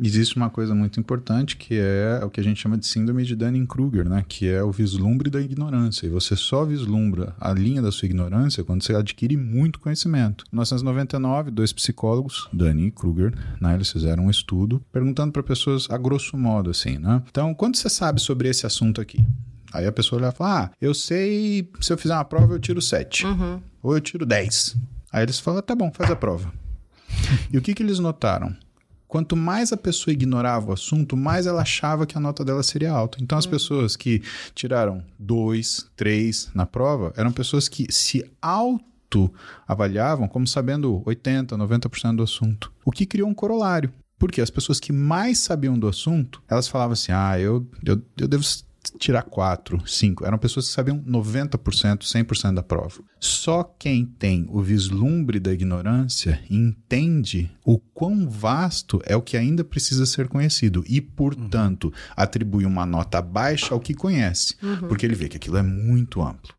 Existe uma coisa muito importante que é o que a gente chama de síndrome de Dunning-Kruger, né? Que é o vislumbre da ignorância. E você só vislumbra a linha da sua ignorância quando você adquire muito conhecimento. Em 1999, dois psicólogos, Dunning e Kruger, né? Eles fizeram um estudo perguntando para pessoas a grosso modo, assim, né? Então, quanto você sabe sobre esse assunto aqui? Aí a pessoa olha e fala: Ah, eu sei, se eu fizer uma prova, eu tiro 7. Uhum. Ou eu tiro 10. Aí eles falam: Tá bom, faz a prova. e o que, que eles notaram? Quanto mais a pessoa ignorava o assunto, mais ela achava que a nota dela seria alta. Então, as pessoas que tiraram 2, 3 na prova eram pessoas que se auto avaliavam como sabendo 80, 90% do assunto. O que criou um corolário. Porque as pessoas que mais sabiam do assunto, elas falavam assim: ah, eu, eu, eu devo tirar 4, 5. Eram pessoas que sabiam 90%, 100% da prova. Só quem tem o vislumbre da ignorância entende o quão vasto é o que ainda precisa ser conhecido e, portanto, atribui uma nota baixa ao que conhece, porque ele vê que aquilo é muito amplo.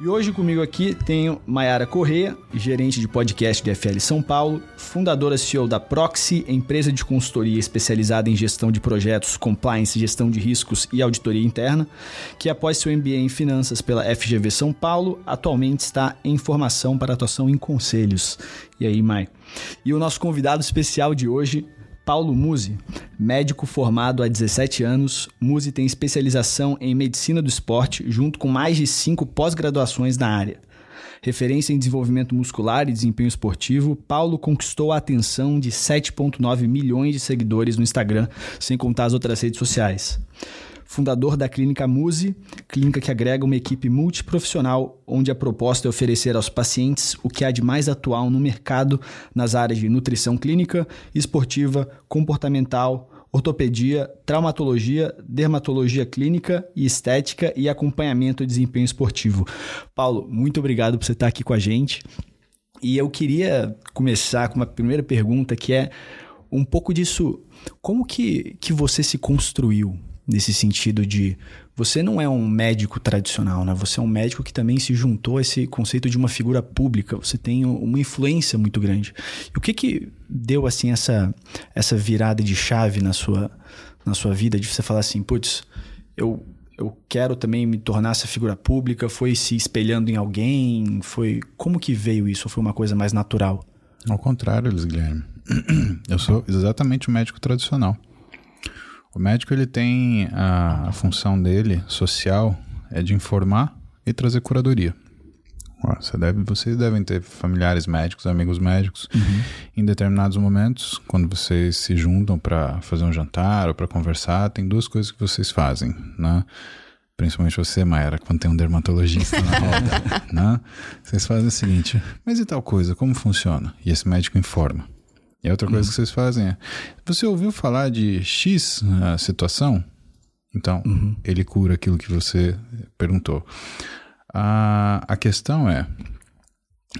E hoje comigo aqui tenho Maiara Corrêa, gerente de podcast de FL São Paulo, fundadora CEO da Proxy, empresa de consultoria especializada em gestão de projetos, compliance, gestão de riscos e auditoria interna, que após seu MBA em finanças pela FGV São Paulo, atualmente está em formação para atuação em conselhos. E aí, Mai? E o nosso convidado especial de hoje, Paulo Musi, médico formado há 17 anos, Musi tem especialização em medicina do esporte, junto com mais de cinco pós-graduações na área. Referência em desenvolvimento muscular e desempenho esportivo, Paulo conquistou a atenção de 7,9 milhões de seguidores no Instagram, sem contar as outras redes sociais. Fundador da Clínica Muse, clínica que agrega uma equipe multiprofissional, onde a proposta é oferecer aos pacientes o que há de mais atual no mercado nas áreas de nutrição clínica, esportiva, comportamental, ortopedia, traumatologia, dermatologia clínica e estética e acompanhamento de desempenho esportivo. Paulo, muito obrigado por você estar aqui com a gente. E eu queria começar com uma primeira pergunta que é um pouco disso, como que, que você se construiu nesse sentido de você não é um médico tradicional, né? Você é um médico que também se juntou a esse conceito de uma figura pública. Você tem uma influência muito grande. E o que que deu assim essa essa virada de chave na sua na sua vida de você falar assim, putz, eu eu quero também me tornar essa figura pública, foi se espelhando em alguém, foi como que veio isso? Foi uma coisa mais natural? Ao contrário, Luiz Guilherme. Eu sou exatamente o médico tradicional. O médico ele tem a, a função dele social é de informar e trazer curadoria. Você deve, vocês devem ter familiares médicos, amigos médicos. Uhum. Em determinados momentos, quando vocês se juntam para fazer um jantar ou para conversar, tem duas coisas que vocês fazem, né? Principalmente você, Mayra, quando tem um dermatologista na roda, né? Vocês fazem o seguinte: mas e tal coisa? Como funciona? E esse médico informa. E a outra coisa uhum. que vocês fazem é: você ouviu falar de X uh, situação? Então, uhum. ele cura aquilo que você perguntou. A, a questão é: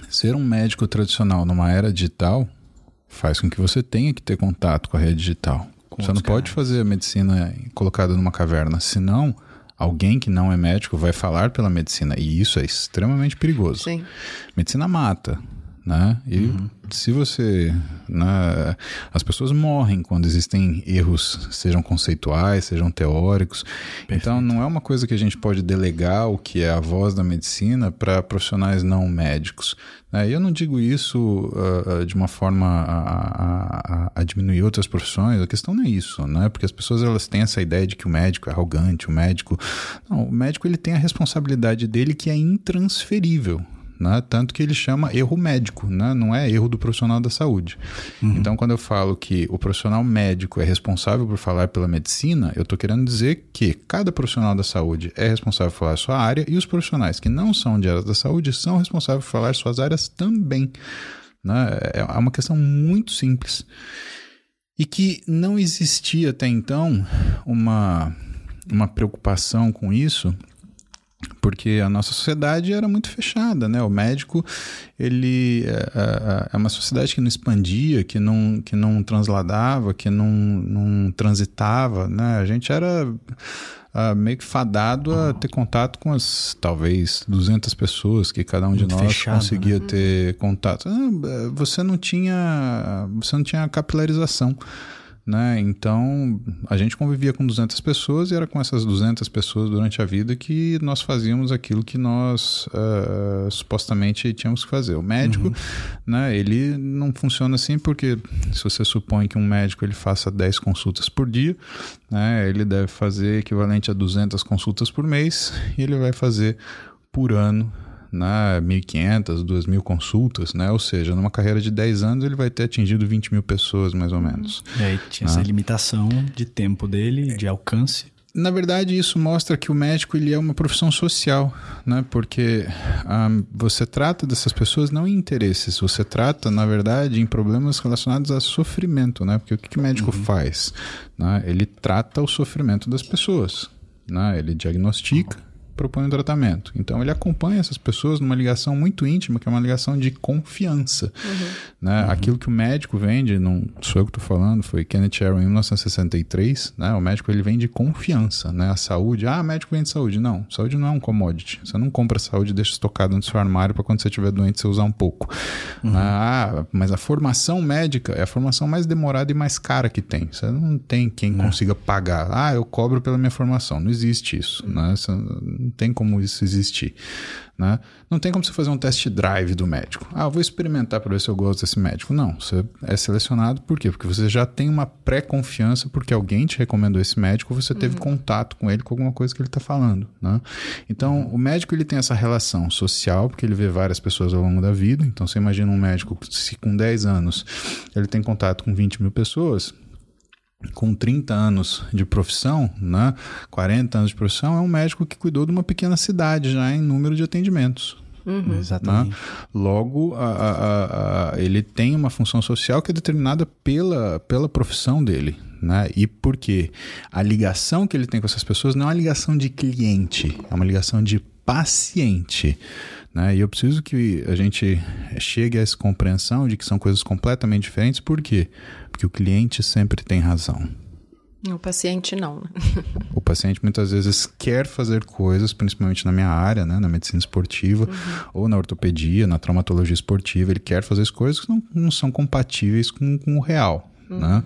ser um médico tradicional numa era digital faz com que você tenha que ter contato com a rede digital. Com você não pode fazer a medicina colocada numa caverna, senão alguém que não é médico vai falar pela medicina e isso é extremamente perigoso. Sim. Medicina mata, né? E Uhum. se você, né, as pessoas morrem quando existem erros, sejam conceituais, sejam teóricos. Então não é uma coisa que a gente pode delegar o que é a voz da medicina para profissionais não médicos. Né? E eu não digo isso uh, de uma forma a, a, a, diminuir outras profissões. A questão não é isso, né? Porque as pessoas elas têm essa ideia de que o médico é arrogante, o médico, não, o médico ele tem a responsabilidade dele que é intransferível né? Tanto que ele chama erro médico, né? Não é erro do profissional da saúde. Uhum. Então, quando eu falo que o profissional médico é responsável por falar pela medicina, eu estou querendo dizer que cada profissional da saúde é responsável por falar sua área e os profissionais que não são de área da saúde são responsáveis por falar suas áreas também. Né? É, é uma questão muito simples. E que não existia até então uma, uma preocupação com isso porque a nossa sociedade era muito fechada, né? O médico, ele é, é, é, uma sociedade que não expandia, que não, que não transladava, que não, não transitava, né? A gente era uh, meio que fadado a ter contato com as, talvez, 200 pessoas que cada um muito de nós fechado, conseguia né? ter contato. Ah, você não tinha, você não tinha capilarização né? Então, a gente convivia com 200 pessoas e era com essas 200 pessoas durante a vida que nós fazíamos aquilo que nós uh, supostamente tínhamos que fazer. O médico, uhum. né, ele não funciona assim porque se você supõe que um médico ele faça 10 consultas por dia, né, ele deve fazer equivalente a 200 consultas por mês e ele vai fazer por ano né, 1.500, 2.000 consultas, né? Ou seja, numa carreira de 10 anos ele vai ter atingido 20 mil pessoas, mais ou menos. E aí tinha né? essa limitação de tempo dele, de alcance. Na verdade, isso mostra que o médico ele é uma profissão social, né? Porque um, ah, você trata dessas pessoas não em interesses, você trata, na verdade, em problemas relacionados a sofrimento, né? Porque o que, que o médico uhum. faz? Né? Ele trata o sofrimento das pessoas, né? Ele diagnostica, propõe um tratamento. Então ele acompanha essas pessoas numa ligação muito íntima, que é uma ligação de confiança. Uhum. Né? Uhum. Aquilo que o médico vende, não sou eu que estou falando, foi Kenneth Arrow em 1963, né? o médico ele vende confiança, né? a saúde, ah, médico vende saúde. Não, saúde não é um commodity. Você não compra saúde e deixa estocado no seu armário para quando você estiver doente você usar um pouco. Uhum. Ah, mas a formação médica é a formação mais demorada e mais cara que tem. Você não tem quem é. consiga pagar. Ah, eu cobro pela minha formação. Não existe isso. Né? Você não tem como isso existir. Né? Não tem como você fazer um test drive do médico. Ah, vou experimentar para ver se eu gosto desse médico. Não, você é selecionado por quê? Porque você já tem uma pré-confiança porque alguém te recomendou esse médico, você teve uhum. contato com ele com alguma coisa que ele está falando. Né? Então, o médico ele tem essa relação social, porque ele vê várias pessoas ao longo da vida. Então, você imagina um médico, se com 10 anos ele tem contato com 20 mil pessoas, com 30 anos de profissão, né, 40 anos de profissão, é um médico que cuidou de uma pequena cidade já em número de atendimentos. Uhum. Né? Exatamente. Né? Logo, a, a, a, ele tem uma função social que é determinada pela, pela profissão dele. Né? E por quê? A ligação que ele tem com essas pessoas não é uma ligação de cliente, é uma ligação de paciente. Né? E eu preciso que a gente chegue a essa compreensão de que são coisas completamente diferentes. Por quê? Porque o cliente sempre tem razão. O paciente não. Né? o paciente muitas vezes quer fazer coisas, principalmente na minha área, né, na medicina esportiva, uhum. ou na ortopedia, na traumatologia esportiva, ele quer fazer as coisas que não, não são compatíveis com, com o real. Uhum. Né?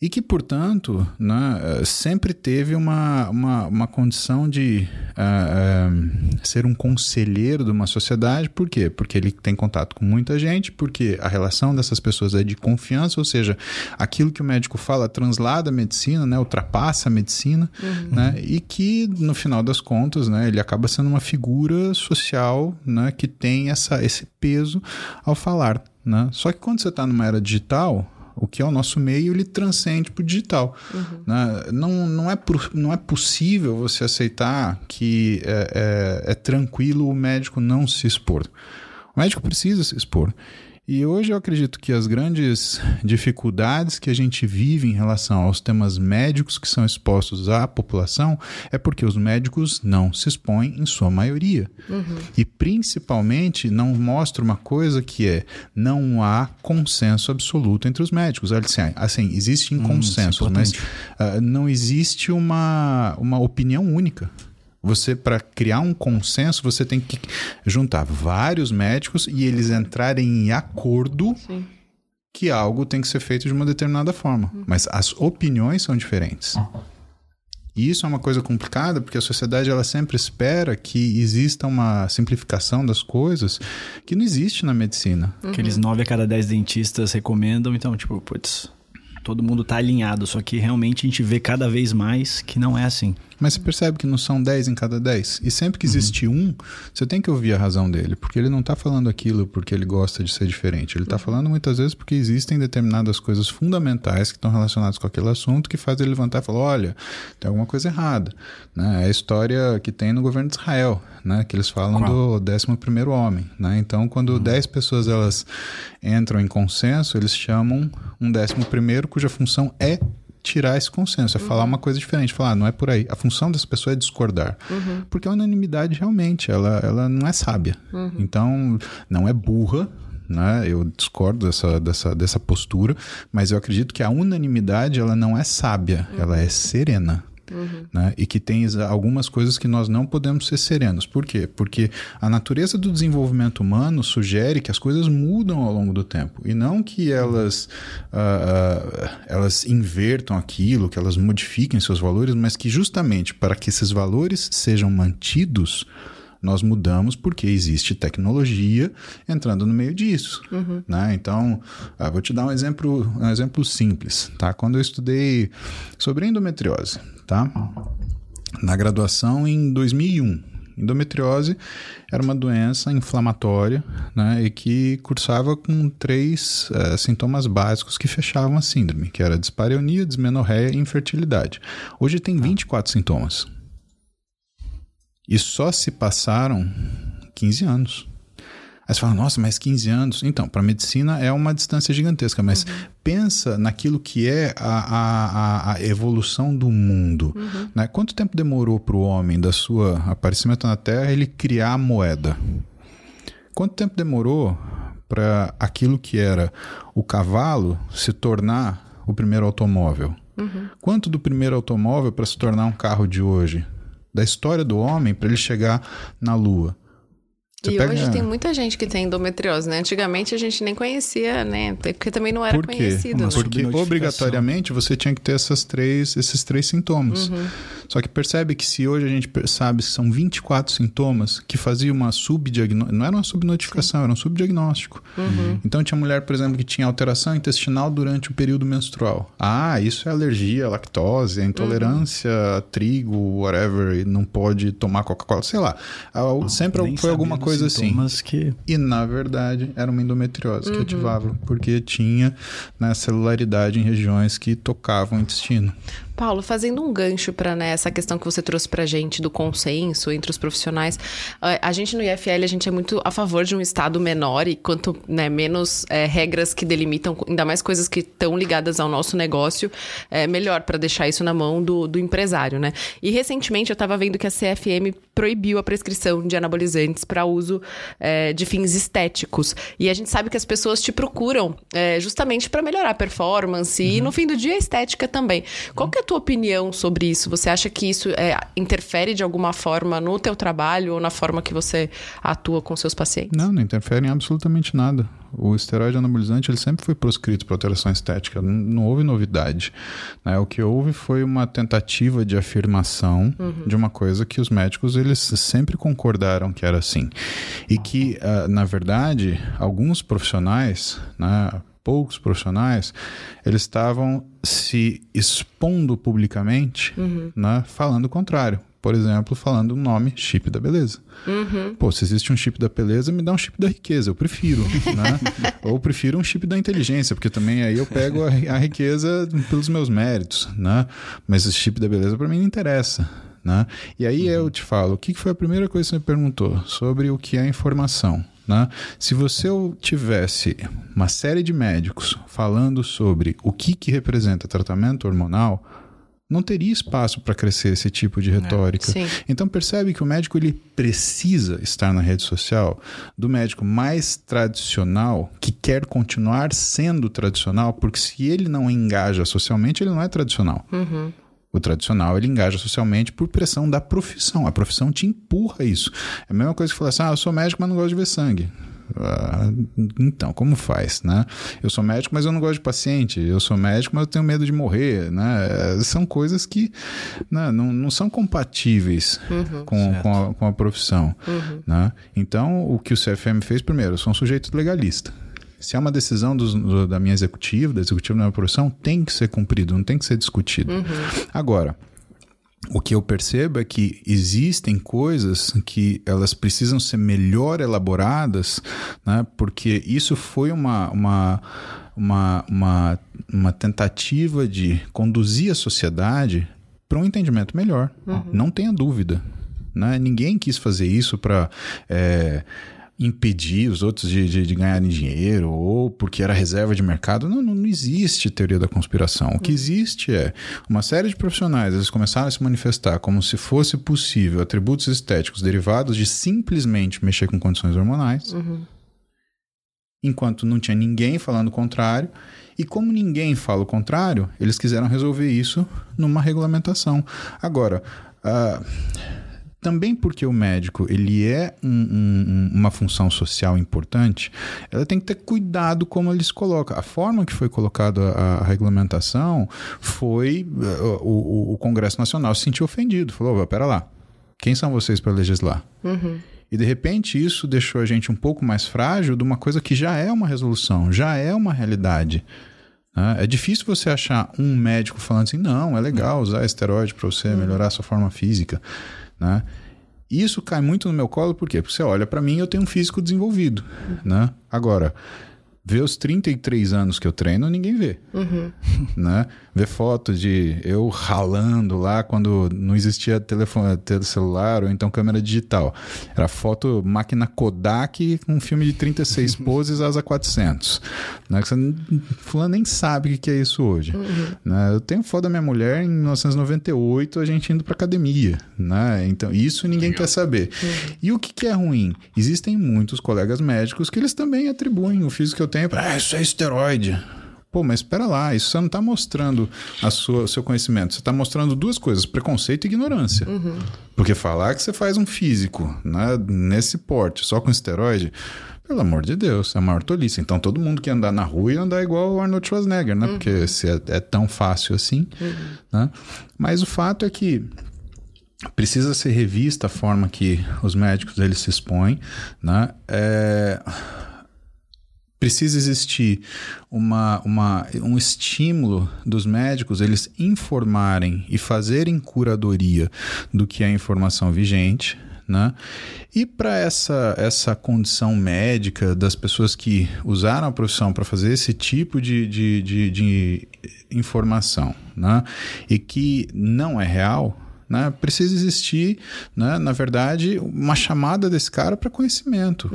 E que, portanto, né, eh, sempre teve uma, uma, uma condição de uh, uh, ser um conselheiro de uma sociedade. Por quê? Porque ele tem contato com muita gente, porque a relação dessas pessoas é de confiança, ou seja, aquilo que o médico fala translada a medicina, né, ultrapassa a medicina, uhum. né, e que, no final das contas, né, ele acaba sendo uma figura social né, que tem essa, esse peso ao falar. Né? Só que quando você está numa era digital, o que é o nosso meio, ele transcende para o digital. Uhum. Né? Não, não, é, não é possível você aceitar que é, é, é tranquilo o médico não se expor. O médico precisa se expor. E hoje eu acredito que as grandes dificuldades que a gente vive em relação aos temas médicos que são expostos à população é porque os médicos não se expõem em sua maioria. Uhum. E principalmente não mostra uma coisa que é não há consenso absoluto entre os médicos. Assim, assim existem hum, consensos, mas uh, não existe uma, uma opinião única. Você, para criar um consenso, você tem que juntar vários médicos e eles entrarem em acordo Sim. que algo tem que ser feito de uma determinada forma. Uhum. Mas as opiniões são diferentes. E isso é uma coisa complicada, porque a sociedade ela sempre espera que exista uma simplificação das coisas que não existe na medicina. Uhum. Aqueles nove a cada dez dentistas recomendam, então, tipo, putz, todo mundo tá alinhado, só que realmente a gente vê cada vez mais que não é assim. Mas você percebe que não são 10 em cada 10? E sempre que existe um, você tem que ouvir a razão dele, porque ele não está falando aquilo porque ele gosta de ser diferente. Ele está falando muitas vezes porque existem determinadas coisas fundamentais que estão relacionadas com aquele assunto que faz ele levantar e falar: olha, tem alguma coisa errada. Né? É a história que tem no governo de Israel, né? que eles falam Qual? do 11 homem. Né? Então, quando uhum. 10 pessoas elas entram em consenso, eles chamam um 11 cuja função é tirar esse consenso, é uhum. falar uma coisa diferente, falar, ah, não é por aí. A função dessa pessoa é discordar. Uhum. Porque a unanimidade realmente, ela, ela não é sábia. Uhum. Então, não é burra, né? Eu discordo dessa, dessa, dessa postura, mas eu acredito que a unanimidade, ela não é sábia, ela é serena. Uhum. Né? E que tem algumas coisas que nós não podemos ser serenos. Por quê? Porque a natureza do desenvolvimento humano sugere que as coisas mudam ao longo do tempo. E não que elas, uh, elas invertam aquilo, que elas modifiquem seus valores, mas que justamente para que esses valores sejam mantidos, nós mudamos porque existe tecnologia entrando no meio disso. Uhum. Né? Então, ah, vou te dar um exemplo, um exemplo simples. Tá? Quando eu estudei sobre endometriose, tá? Na graduação em 2001. Endometriose era uma doença inflamatória né, e que cursava com três uh, sintomas básicos que fechavam a síndrome, que era dispareunia, dismenorreia e infertilidade. Hoje tem 24 sintomas. E só se passaram 15 anos. Aí você fala, nossa, mas 15 anos. Então, para a medicina é uma distância gigantesca, mas uhum. pensa naquilo que é a, a, a evolução do mundo. Uhum. Né? Quanto tempo demorou para o homem, da sua aparecimento na Terra, ele criar a moeda? Quanto tempo demorou para aquilo que era o cavalo se tornar o primeiro automóvel? Uhum. Quanto do primeiro automóvel para se tornar um carro de hoje? Da história do homem para ele chegar na Lua? Você e pega... hoje tem muita gente que tem endometriose, né? Antigamente a gente nem conhecia, né? Porque também não era Por conhecido. Né? Porque obrigatoriamente você tinha que ter essas três, esses três sintomas. Uhum. Só que percebe que se hoje a gente sabe que são 24 sintomas que fazia uma subdiagnóstico, não era uma subnotificação, Sim. era um subdiagnóstico. Uhum. Então tinha mulher, por exemplo, que tinha alteração intestinal durante o período menstrual. Ah, isso é alergia à lactose, é intolerância uhum. a trigo, whatever, e não pode tomar Coca-Cola, sei lá. Sempre foi alguma coisa coisa assim. Que... E na verdade era uma endometriose uhum. que ativava, porque tinha né, celularidade em regiões que tocavam o intestino. Paulo, fazendo um gancho para né, essa questão que você trouxe para a gente do consenso entre os profissionais, a gente no IFL a gente é muito a favor de um estado menor e quanto né, menos é, regras que delimitam, ainda mais coisas que estão ligadas ao nosso negócio, é melhor para deixar isso na mão do, do empresário, né? E recentemente eu estava vendo que a CFM proibiu a prescrição de anabolizantes para uso é, de fins estéticos e a gente sabe que as pessoas te procuram é, justamente para melhorar a performance uhum. e no fim do dia a estética também. Qual que é tua opinião sobre isso? Você acha que isso é, interfere de alguma forma no teu trabalho ou na forma que você atua com seus pacientes? Não, não interfere em absolutamente nada. O esteroide anabolizante ele sempre foi proscrito para alteração estética, não, não houve novidade. Né? O que houve foi uma tentativa de afirmação uhum. de uma coisa que os médicos eles sempre concordaram que era assim. E que, uh, na verdade, alguns profissionais, né, poucos profissionais, eles estavam se expondo publicamente, uhum. né, falando o contrário. Por exemplo, falando o nome chip da beleza. Uhum. Pô, se existe um chip da beleza, me dá um chip da riqueza, eu prefiro. né? Ou prefiro um chip da inteligência, porque também aí eu pego a, a riqueza pelos meus méritos. Né? Mas esse chip da beleza para mim não interessa. Né? E aí uhum. eu te falo, o que foi a primeira coisa que você me perguntou? Sobre o que é informação. Né? Se você tivesse uma série de médicos falando sobre o que, que representa tratamento hormonal, não teria espaço para crescer esse tipo de retórica. É, então percebe que o médico ele precisa estar na rede social do médico mais tradicional que quer continuar sendo tradicional, porque se ele não engaja socialmente, ele não é tradicional. Uhum. O tradicional ele engaja socialmente por pressão da profissão. A profissão te empurra isso. É a mesma coisa que falar assim: ah, eu sou médico, mas não gosto de ver sangue. Ah, então, como faz, né? Eu sou médico, mas eu não gosto de paciente. Eu sou médico, mas eu tenho medo de morrer, né? São coisas que né, não, não são compatíveis uhum, com, com a, com, a, profissão, uhum. né? Então, o que o CFM fez primeiro, eu sou um sujeito legalista. Se é uma decisão dos- do- da minha executiva, da executiva da minha profissão, tem que ser cumprido, não tem que ser discutido. Agora, o que eu percebo é que existem coisas que elas precisam ser melhor elaboradas, né? porque isso foi uma, uma, uma, uma, uma tentativa de conduzir a sociedade para um entendimento melhor. Não tenha dúvida. Né? Ninguém quis fazer isso para impedir os outros de, de, de ganharem dinheiro ou porque era reserva de mercado. Não, não, não existe teoria da conspiração. O que existe é uma série de profissionais, eles começaram a se manifestar como se fosse possível atributos estéticos derivados de simplesmente mexer com condições hormonais, enquanto não tinha ninguém falando o contrário. E como ninguém fala o contrário, eles quiseram resolver isso numa regulamentação. Agora, ah, também porque o médico ele é um- um- uma função social importante, ela tem que ter cuidado como ele se coloca. A forma que foi colocada a, regulamentação foi eh, o, o- o Congresso Nacional se sentiu ofendido, falou: "Opa, pera lá, quem são vocês para legislar?" E de repente isso deixou a gente um pouco mais frágil de uma coisa que já é uma resolução, já é uma realidade. né? É difícil você achar um médico falando assim, não, é legal usar esteroide para você melhorar a sua forma física. Né? Isso cai muito no meu colo, por quê? Porque você olha para mim eu tenho um físico desenvolvido. Né? Agora, ver os 33 anos que eu treino, ninguém vê. Né? Ver foto de eu ralando lá quando não existia telefone, tele- celular ou então câmera digital. Era foto máquina Kodak com um filme de 36 poses asa 400. Né? Fulano nem sabe o que é isso hoje. Né? Eu tenho foto da minha mulher em 1998, a gente indo pra academia. Né? Então, isso ninguém quer saber. E o que, que é ruim? Existem muitos colegas médicos que eles também atribuem o físico que eu tenho para ah, isso é esteroide. Pô, mas espera lá, isso você não está mostrando a sua, o seu conhecimento. Você está mostrando duas coisas: preconceito e ignorância. Porque falar que você faz um físico né, nesse porte só com esteroide, pelo amor de Deus, é a maior tolice. Então todo mundo que andar na rua ia andar igual o Arnold Schwarzenegger, né? Porque se é, é tão fácil assim. Né? Mas o fato é que precisa ser revista a forma que os médicos eles se expõem, né? É, precisa existir uma, uma, um estímulo dos médicos eles informarem e fazerem curadoria do que é informação vigente. Né? E para essa, essa condição médica das pessoas que usaram a profissão para fazer esse tipo de, de, de, de informação né? e que não é real, né? precisa existir, né? na verdade, uma chamada desse cara para conhecimento.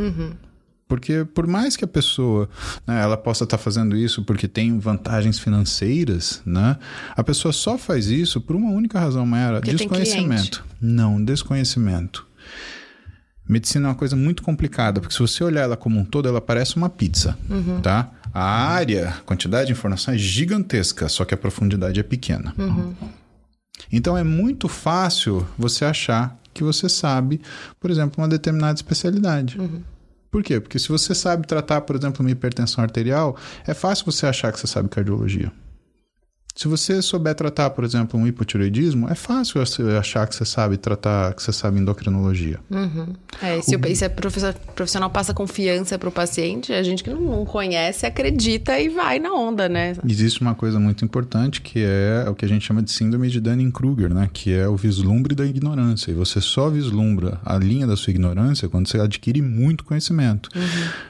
Porque por mais que a pessoa né, ela possa estar fazendo isso porque tem vantagens financeiras, né? A pessoa só faz isso por uma única razão, Mayara, Porque desconhecimento. Não, desconhecimento. Medicina é uma coisa muito complicada, porque se você olhar ela como um todo, ela parece uma pizza, tá? A área, a quantidade de informação é gigantesca, só que a profundidade é pequena. Então é muito fácil você achar que você sabe, por exemplo, uma determinada especialidade. Por quê? Porque se você sabe tratar, por exemplo, uma hipertensão arterial, é fácil você achar que você sabe cardiologia. Se você souber tratar, por exemplo, um hipotireoidismo, é fácil você achar que você sabe tratar, que você sabe endocrinologia. É, se, o, e se a professor- profissional passa confiança pro paciente, a gente que não, conhece acredita e vai na onda, né? Existe uma coisa muito importante que é o que a gente chama de síndrome de Dunning-Kruger, né? Que é o vislumbre da ignorância. E você só vislumbra a linha da sua ignorância quando você adquire muito conhecimento. Em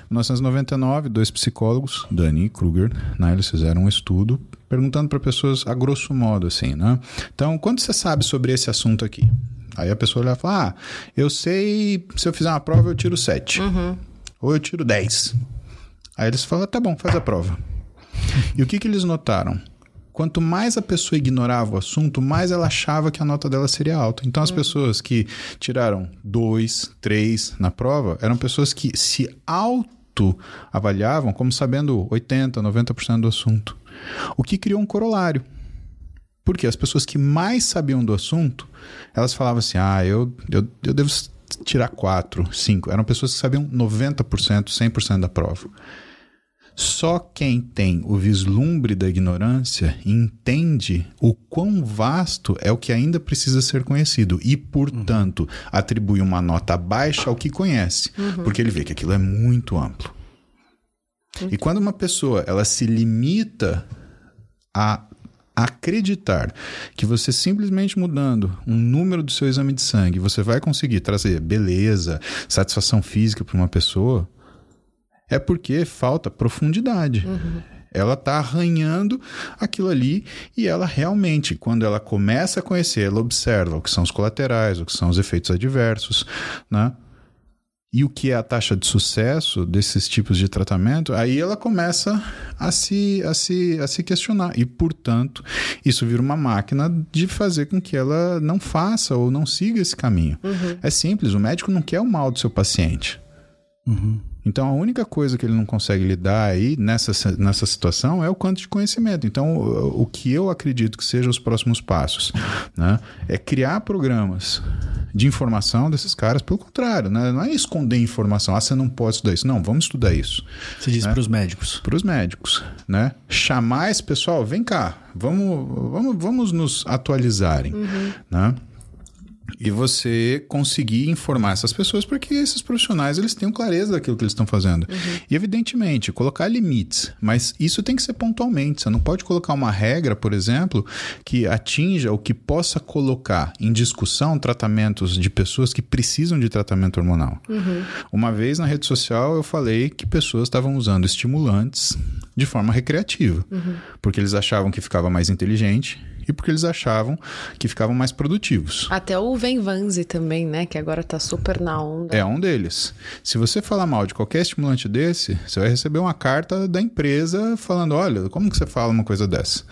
1999, dois psicólogos, Dunning e Kruger, né? Eles fizeram um estudo perguntando para pessoas a grosso modo, assim, né? Então, quanto você sabe sobre esse assunto aqui? Aí a pessoa olha e fala, ah, eu sei, se eu fizer uma prova eu tiro 7. Ou eu tiro 10. Aí eles falam, tá bom, faz a prova. E o que, que eles notaram? Quanto mais a pessoa ignorava o assunto, mais ela achava que a nota dela seria alta. Então, as pessoas que tiraram dois, três na prova eram pessoas que se auto-avaliavam como sabendo 80%, 90% do assunto. O que criou um corolário. Porque as pessoas que mais sabiam do assunto, elas falavam assim: ah, eu, eu, eu devo tirar quatro, cinco. Eram pessoas que sabiam 90%, 100% da prova. Só quem tem o vislumbre da ignorância entende o quão vasto é o que ainda precisa ser conhecido e, portanto, atribui uma nota baixa ao que conhece, porque ele vê que aquilo é muito amplo. E quando uma pessoa ela se limita a acreditar que você simplesmente mudando um número do seu exame de sangue, você vai conseguir trazer beleza, satisfação física para uma pessoa, é porque falta profundidade. Uhum. Ela está arranhando aquilo ali e ela realmente, quando ela começa a conhecer, ela observa o que são os colaterais, o que são os efeitos adversos, né? E o que é a taxa de sucesso desses tipos de tratamento, aí ela começa a se, a se, a se questionar. E, portanto, isso vira uma máquina de fazer com que ela não faça ou não siga esse caminho. Uhum. É simples, o médico não quer o mal do seu paciente. Uhum. Então, a única coisa que ele não consegue lidar aí nessa, nessa situação é o quanto de conhecimento. Então, o, o que eu acredito que sejam os próximos passos né, é criar programas de informação desses caras, pelo contrário, né, não é esconder informação. Ah, você não pode estudar isso. Não, vamos estudar isso. Você diz né? para os médicos. Para os médicos. Né? Chamar esse pessoal, vem cá, vamos, vamos, vamos nos atualizarem. Uhum. Né? E você conseguir informar essas pessoas porque esses profissionais eles tenham clareza daquilo que eles estão fazendo. Uhum. E evidentemente, colocar limites, mas isso tem que ser pontualmente. Você não pode colocar uma regra, por exemplo, que atinja ou que possa colocar em discussão tratamentos de pessoas que precisam de tratamento hormonal. Uhum. Uma vez na rede social eu falei que pessoas estavam usando estimulantes de forma recreativa, uhum. porque eles achavam que ficava mais inteligente e porque eles achavam que ficavam mais produtivos. Até o Venvanze também, né? Que agora tá super na onda. É um deles. Se você falar mal de qualquer estimulante desse, você vai receber uma carta da empresa falando: olha, como que você fala uma coisa dessa?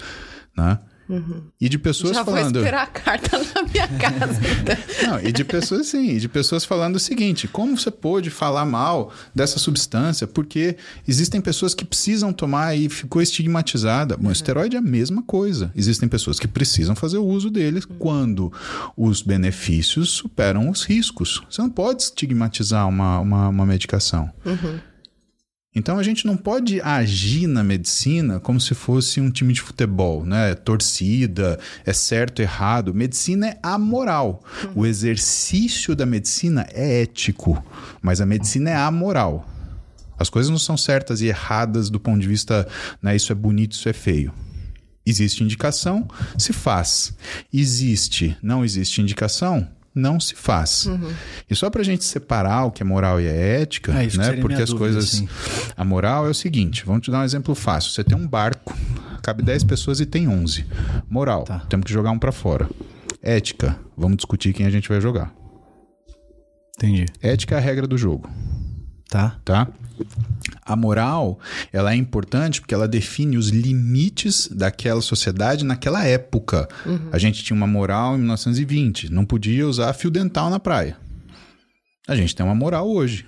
Né? Uhum. E de pessoas Já falando. Vou esperar a carta na minha casa. Então. Não, e de pessoas sim, e de pessoas falando o seguinte: como você pôde falar mal dessa substância? Porque existem pessoas que precisam tomar e ficou estigmatizada. Bom, uhum. esteroide é a mesma coisa. Existem pessoas que precisam fazer o uso deles uhum. quando os benefícios superam os riscos. Você não pode estigmatizar uma, uma, uma medicação. Uhum. Então a gente não pode agir na medicina como se fosse um time de futebol, né? Torcida, é certo, errado. Medicina é amoral. O exercício da medicina é ético, mas a medicina é amoral. As coisas não são certas e erradas do ponto de vista, né? Isso é bonito, isso é feio. Existe indicação, se faz. Existe, não existe indicação, não se faz. Uhum. E só para a gente separar o que é moral e é ética, é, né? Porque as dúvida, coisas. Sim. A moral é o seguinte: vamos te dar um exemplo fácil. Você tem um barco, cabe 10 pessoas e tem 11. Moral, tá. temos que jogar um para fora. Ética, vamos discutir quem a gente vai jogar. Entendi. Ética é a regra do jogo. Tá. Tá? A moral, ela é importante porque ela define os limites daquela sociedade naquela época. Uhum. A gente tinha uma moral em 1920, não podia usar fio dental na praia. A gente tem uma moral hoje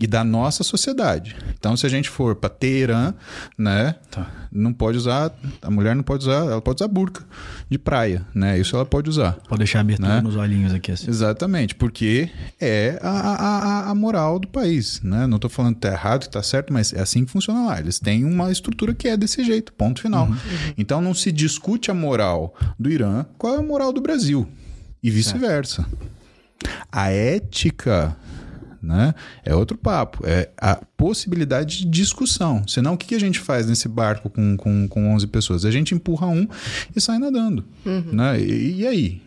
e da nossa sociedade. Então, se a gente for para Teherã, né, tá. não pode usar, a mulher não pode usar, ela pode usar burca de praia, né? Isso ela pode usar. Pode deixar abertura né? nos olhinhos aqui assim. Exatamente, porque é a, a, a moral do país, né? Não estou falando que tá errado, que tá certo, mas é assim que funciona lá. Eles têm uma estrutura que é desse jeito, ponto final. Uhum. Então, não se discute a moral do Irã, qual é a moral do Brasil e vice-versa. A ética né? É outro papo. É a possibilidade de discussão. Senão, o que, a gente faz nesse barco com, com, com 11 pessoas? A gente empurra um e sai nadando. Uhum. Né? E, e aí?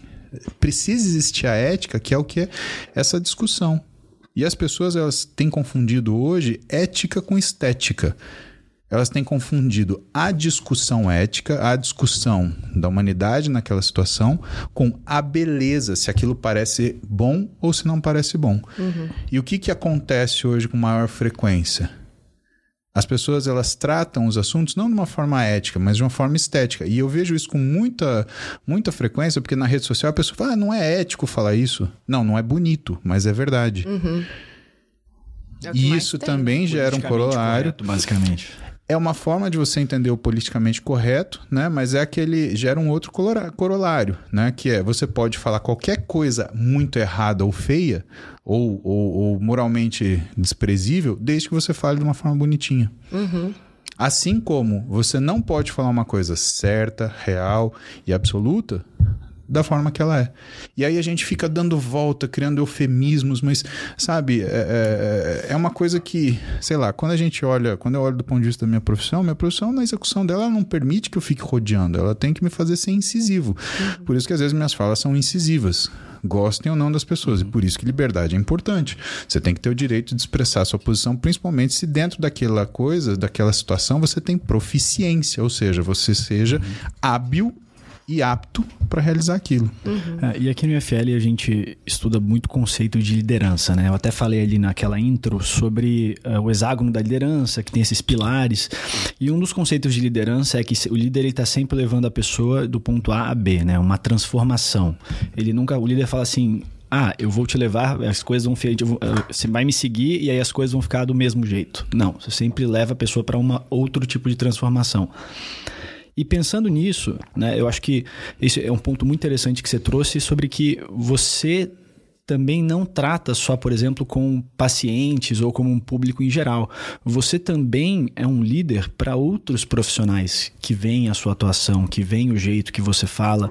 Precisa existir a ética, que é o que é essa discussão. E as pessoas elas têm confundido hoje ética com estética elas têm confundido a discussão ética, a discussão da humanidade naquela situação, com a beleza, se aquilo parece bom ou se não parece bom. Uhum. E o que, que acontece hoje com maior frequência? As pessoas elas tratam os assuntos não de uma forma ética, mas de uma forma estética. E eu vejo isso com muita, muita frequência, porque na rede social a pessoa fala: ah, não é ético falar isso. Não, não é bonito, mas é verdade. Uhum. É e isso também gera um corolário. Correto, basicamente é uma forma de você entender o politicamente correto, né? Mas é aquele gera um outro corolário, né? Que é você pode falar qualquer coisa muito errada ou feia ou, ou, ou moralmente desprezível, desde que você fale de uma forma bonitinha. Uhum. Assim como você não pode falar uma coisa certa, real e absoluta da forma que ela é. E aí a gente fica dando volta, criando eufemismos, mas, sabe, é, é, é, uma coisa que, sei lá, quando a gente olha, quando eu olho do ponto de vista da minha profissão, minha profissão na execução dela não permite que eu fique rodeando, ela tem que me fazer ser incisivo. Uhum. Por isso que às vezes minhas falas são incisivas gostem ou não das pessoas. E por isso que liberdade é importante. Você tem que ter o direito de expressar a sua posição, principalmente se dentro daquela coisa, daquela situação, você tem proficiência, ou seja, você seja uhum. hábil e apto para realizar aquilo. Uhum. É, e aqui no IFL a gente estuda muito conceito de liderança, né? Eu até falei ali naquela intro sobre uh, o hexágono da liderança, que tem esses pilares. E um dos conceitos de liderança é que o líder está sempre levando a pessoa do ponto A a B, né? Uma transformação. Ele nunca, o líder fala assim, ah, eu vou te levar, as coisas vão ficar, você vai me seguir e aí as coisas vão ficar do mesmo jeito. Não, você sempre leva a pessoa para um outro tipo de transformação. E pensando nisso, né, eu acho que esse é um ponto muito interessante que você trouxe sobre que você também não trata só, por exemplo, com pacientes ou como um público em geral. Você também é um líder para outros profissionais que veem a sua atuação, que veem o jeito que você fala,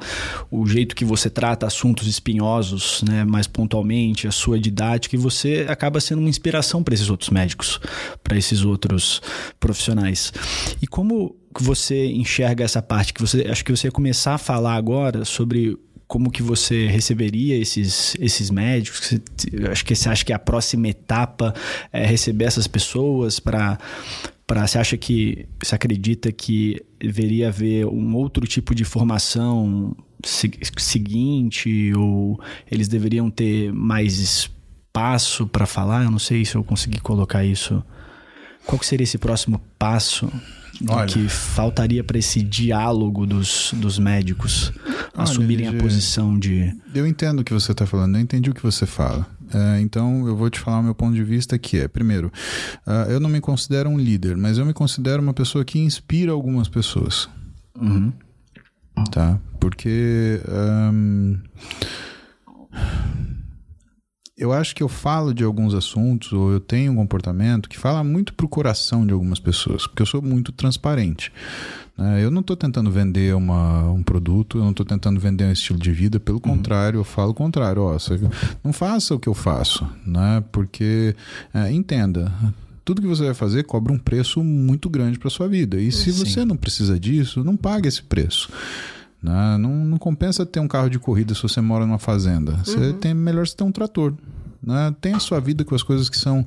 o jeito que você trata assuntos espinhosos, né, mais pontualmente, a sua didática, e você acaba sendo uma inspiração para esses outros médicos, para esses outros profissionais. E como você enxerga essa parte que você acho que você ia começar a falar agora sobre como que você receberia esses, esses médicos? acho que você acha que a próxima etapa é receber essas pessoas para para você acha que você acredita que deveria haver um outro tipo de formação seguinte ou eles deveriam ter mais espaço para falar? Eu não sei se eu consegui colocar isso. Qual que seria esse próximo passo Olha, que faltaria para esse diálogo dos, dos médicos olha, assumirem a posição de. Eu entendo o que você está falando, eu entendi o que você fala. É, então eu vou te falar o meu ponto de vista que é, primeiro, uh, eu não me considero um líder, mas eu me considero uma pessoa que inspira algumas pessoas. Uhum. Tá? Porque. Um, eu acho que eu falo de alguns assuntos, ou eu tenho um comportamento que fala muito pro coração de algumas pessoas, porque eu sou muito transparente. Né? Eu não estou tentando vender uma, um produto, eu não estou tentando vender um estilo de vida, pelo uhum. contrário, eu falo o contrário. Ó, não faça o que eu faço, né? porque, é, entenda, tudo que você vai fazer cobra um preço muito grande para sua vida. E se Sim. você não precisa disso, não pague esse preço. Né? Não, não compensa ter um carro de corrida se você mora numa fazenda. Você uhum. tem melhor você ter um trator. Né? Tem a sua vida com as coisas que são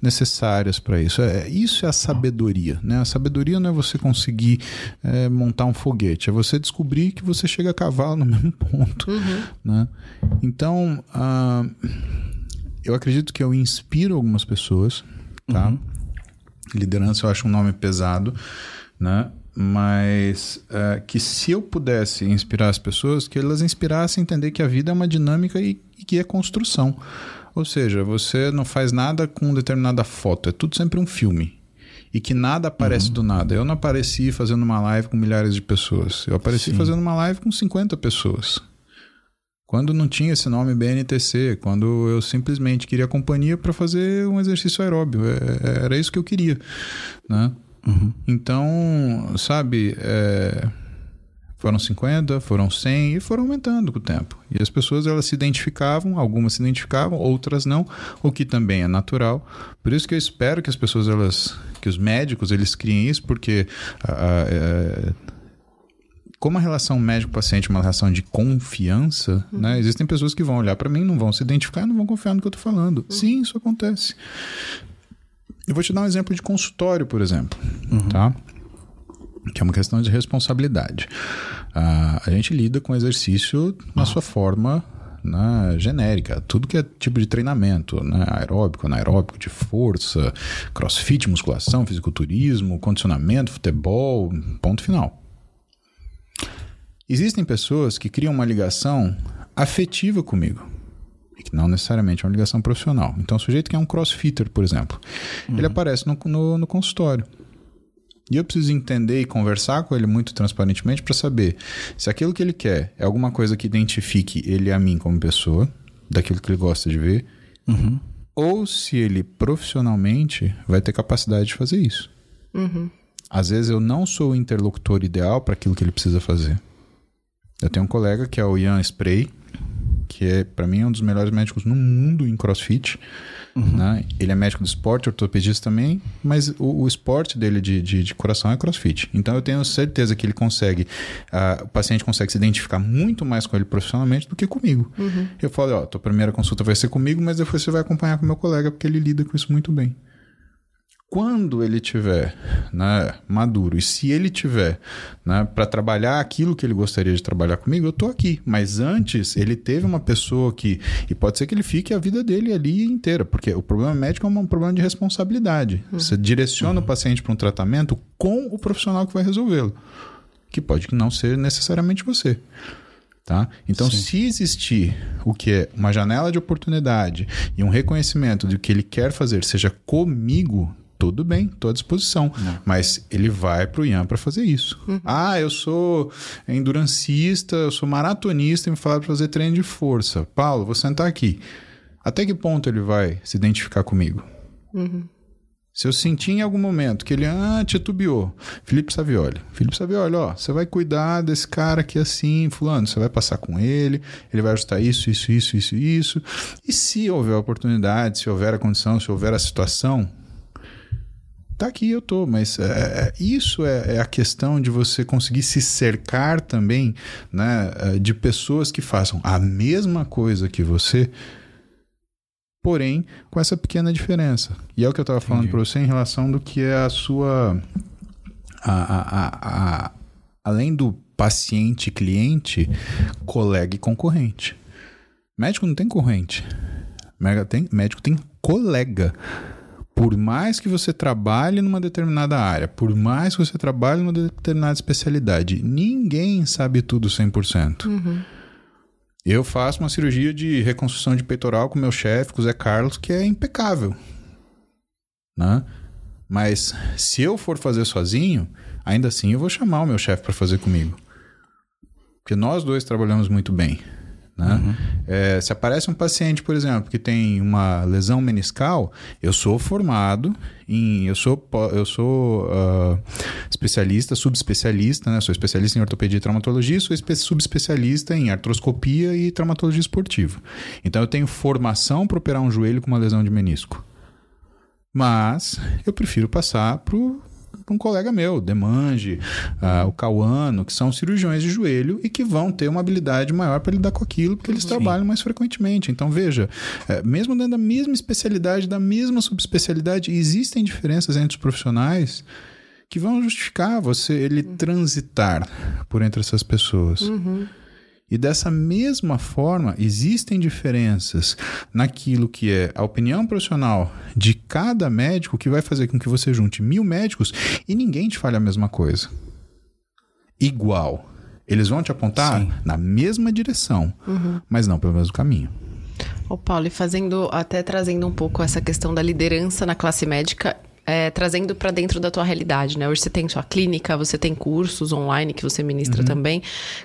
necessárias para isso. É, isso é a sabedoria. Né? A sabedoria não é você conseguir é, montar um foguete, é você descobrir que você chega a cavalo no mesmo ponto. Uhum. Né? Então, uh, eu acredito que eu inspiro algumas pessoas. Tá? Uhum. Liderança eu acho um nome pesado. Né? Mas uh, que se eu pudesse inspirar as pessoas, que elas inspirassem a entender que a vida é uma dinâmica e, e, que é construção. Ou seja, você não faz nada com determinada foto, é tudo sempre um filme. E que nada aparece uhum. do nada. Eu não apareci fazendo uma live com milhares de pessoas. Eu apareci Sim. fazendo uma live com 50 pessoas. Quando não tinha esse nome BNTC, quando eu simplesmente queria companhia para fazer um exercício aeróbio. É, é, era isso que eu queria. Né? Uhum. Então, sabe, é, foram 50, foram 100 e foram aumentando com o tempo. E as pessoas elas se identificavam, algumas se identificavam, outras não, o que também é natural. Por isso que eu espero que as pessoas elas, que os médicos eles criem isso, porque é, como a relação médico-paciente é uma relação de confiança, uhum. né? Existem pessoas que vão olhar para mim, não vão se identificar, não vão confiar no que eu estou falando. Uhum. Sim, isso acontece. Eu vou te dar um exemplo de consultório, por exemplo, uhum. tá? Que é uma questão de responsabilidade. Uh, a gente lida com exercício na sua forma né, genérica, tudo que é tipo de treinamento, né, aeróbico, anaeróbico, de força, crossfit, musculação, fisiculturismo, condicionamento, futebol, ponto final. Existem pessoas que criam uma ligação afetiva comigo que não necessariamente é uma ligação profissional. Então, o sujeito que é um crossfitter, por exemplo, uhum. ele aparece no, no, no consultório. E eu preciso entender e conversar com ele muito transparentemente para saber se aquilo que ele quer é alguma coisa que identifique ele a mim como pessoa, daquilo que ele gosta de ver, uhum. ou se ele profissionalmente vai ter capacidade de fazer isso. Uhum. Às vezes eu não sou o interlocutor ideal para aquilo que ele precisa fazer. Eu tenho um colega que é o Ian Spray, que é para mim é um dos melhores médicos no mundo em CrossFit. Uhum. Né? Ele é médico do esporte, ortopedista também, mas o, o esporte dele de, de, de, coração é crossfit. Então eu tenho certeza que ele consegue, o paciente consegue se identificar muito mais com ele profissionalmente do que comigo. Uhum. Eu falo, ó, tua primeira consulta vai ser comigo, mas depois você vai acompanhar com meu colega, porque ele lida com isso muito bem quando ele tiver né, maduro e se ele tiver né, para trabalhar aquilo que ele gostaria de trabalhar comigo, eu tô aqui. Mas antes ele teve uma pessoa que e pode ser que ele fique a vida dele ali inteira, porque o problema médico é um problema de responsabilidade. Uhum. Você direciona uhum. o paciente para um tratamento com o profissional que vai resolvê-lo, que pode não ser necessariamente você. Tá? Então, Sim. se existir o que é uma janela de oportunidade e um reconhecimento de que ele quer fazer, seja comigo, tudo bem, estou à disposição. Não. Mas ele vai para o Ian para fazer isso. Uhum. Ah, eu sou endurancista, eu sou maratonista e me falaram para fazer treino de força. Paulo, vou sentar aqui. Até que ponto ele vai se identificar comigo? Uhum. Se eu sentir em algum momento que ele ah, titubeou, Felipe Savioli. Felipe Savioli, ó, você vai cuidar desse cara aqui assim, fulano, você vai passar com ele, ele vai ajustar isso, isso, isso, isso, isso. E se houver a oportunidade, se houver a condição, se houver a situação, tá aqui, eu tô. Mas é, é, isso é, é, a questão de você conseguir se cercar também né, é, de pessoas que façam a mesma coisa que você, porém com essa pequena diferença. E é o que eu estava falando para você em relação do que é a sua. A, a, a, além do paciente cliente, colega e concorrente. Médico não tem corrente. Médico tem colega por mais que você trabalhe numa determinada área, por mais que você trabalhe numa determinada especialidade, ninguém sabe tudo 100%. Uhum. Eu faço uma cirurgia de reconstrução de peitoral com meu chefe, com o Zé Carlos, que é impecável. Né? Mas se eu for fazer sozinho, ainda assim eu vou chamar o meu chefe para fazer comigo. Porque nós dois trabalhamos muito bem. Né? Uhum. É, se aparece um paciente, por exemplo, que tem uma lesão meniscal, eu sou formado em. Eu sou, eu sou uh, especialista, subespecialista, né? Sou especialista em ortopedia e traumatologia, sou subespecialista em artroscopia e traumatologia esportiva. Então eu tenho formação para operar um joelho com uma lesão de menisco. Mas eu prefiro passar para para um colega meu, Demange, uh, o Cauano, que são cirurgiões de joelho e que vão ter uma habilidade maior para lidar com aquilo, porque eles Sim. trabalham mais frequentemente. Então, veja, é, mesmo dentro da mesma especialidade, da mesma subespecialidade, existem diferenças entre os profissionais que vão justificar você ele transitar por entre essas pessoas. Uhum. E dessa mesma forma, existem diferenças naquilo que é a opinião profissional de cada médico que vai fazer com que você junte mil médicos e ninguém te fale a mesma coisa. Igual. Eles vão te apontar Sim. na mesma direção, uhum. mas não pelo mesmo caminho. Ô Paulo, e fazendo, até trazendo um pouco essa questão da liderança na classe médica, é, trazendo para dentro da tua realidade, né? Hoje você tem sua clínica, você tem cursos online que você ministra uhum. também.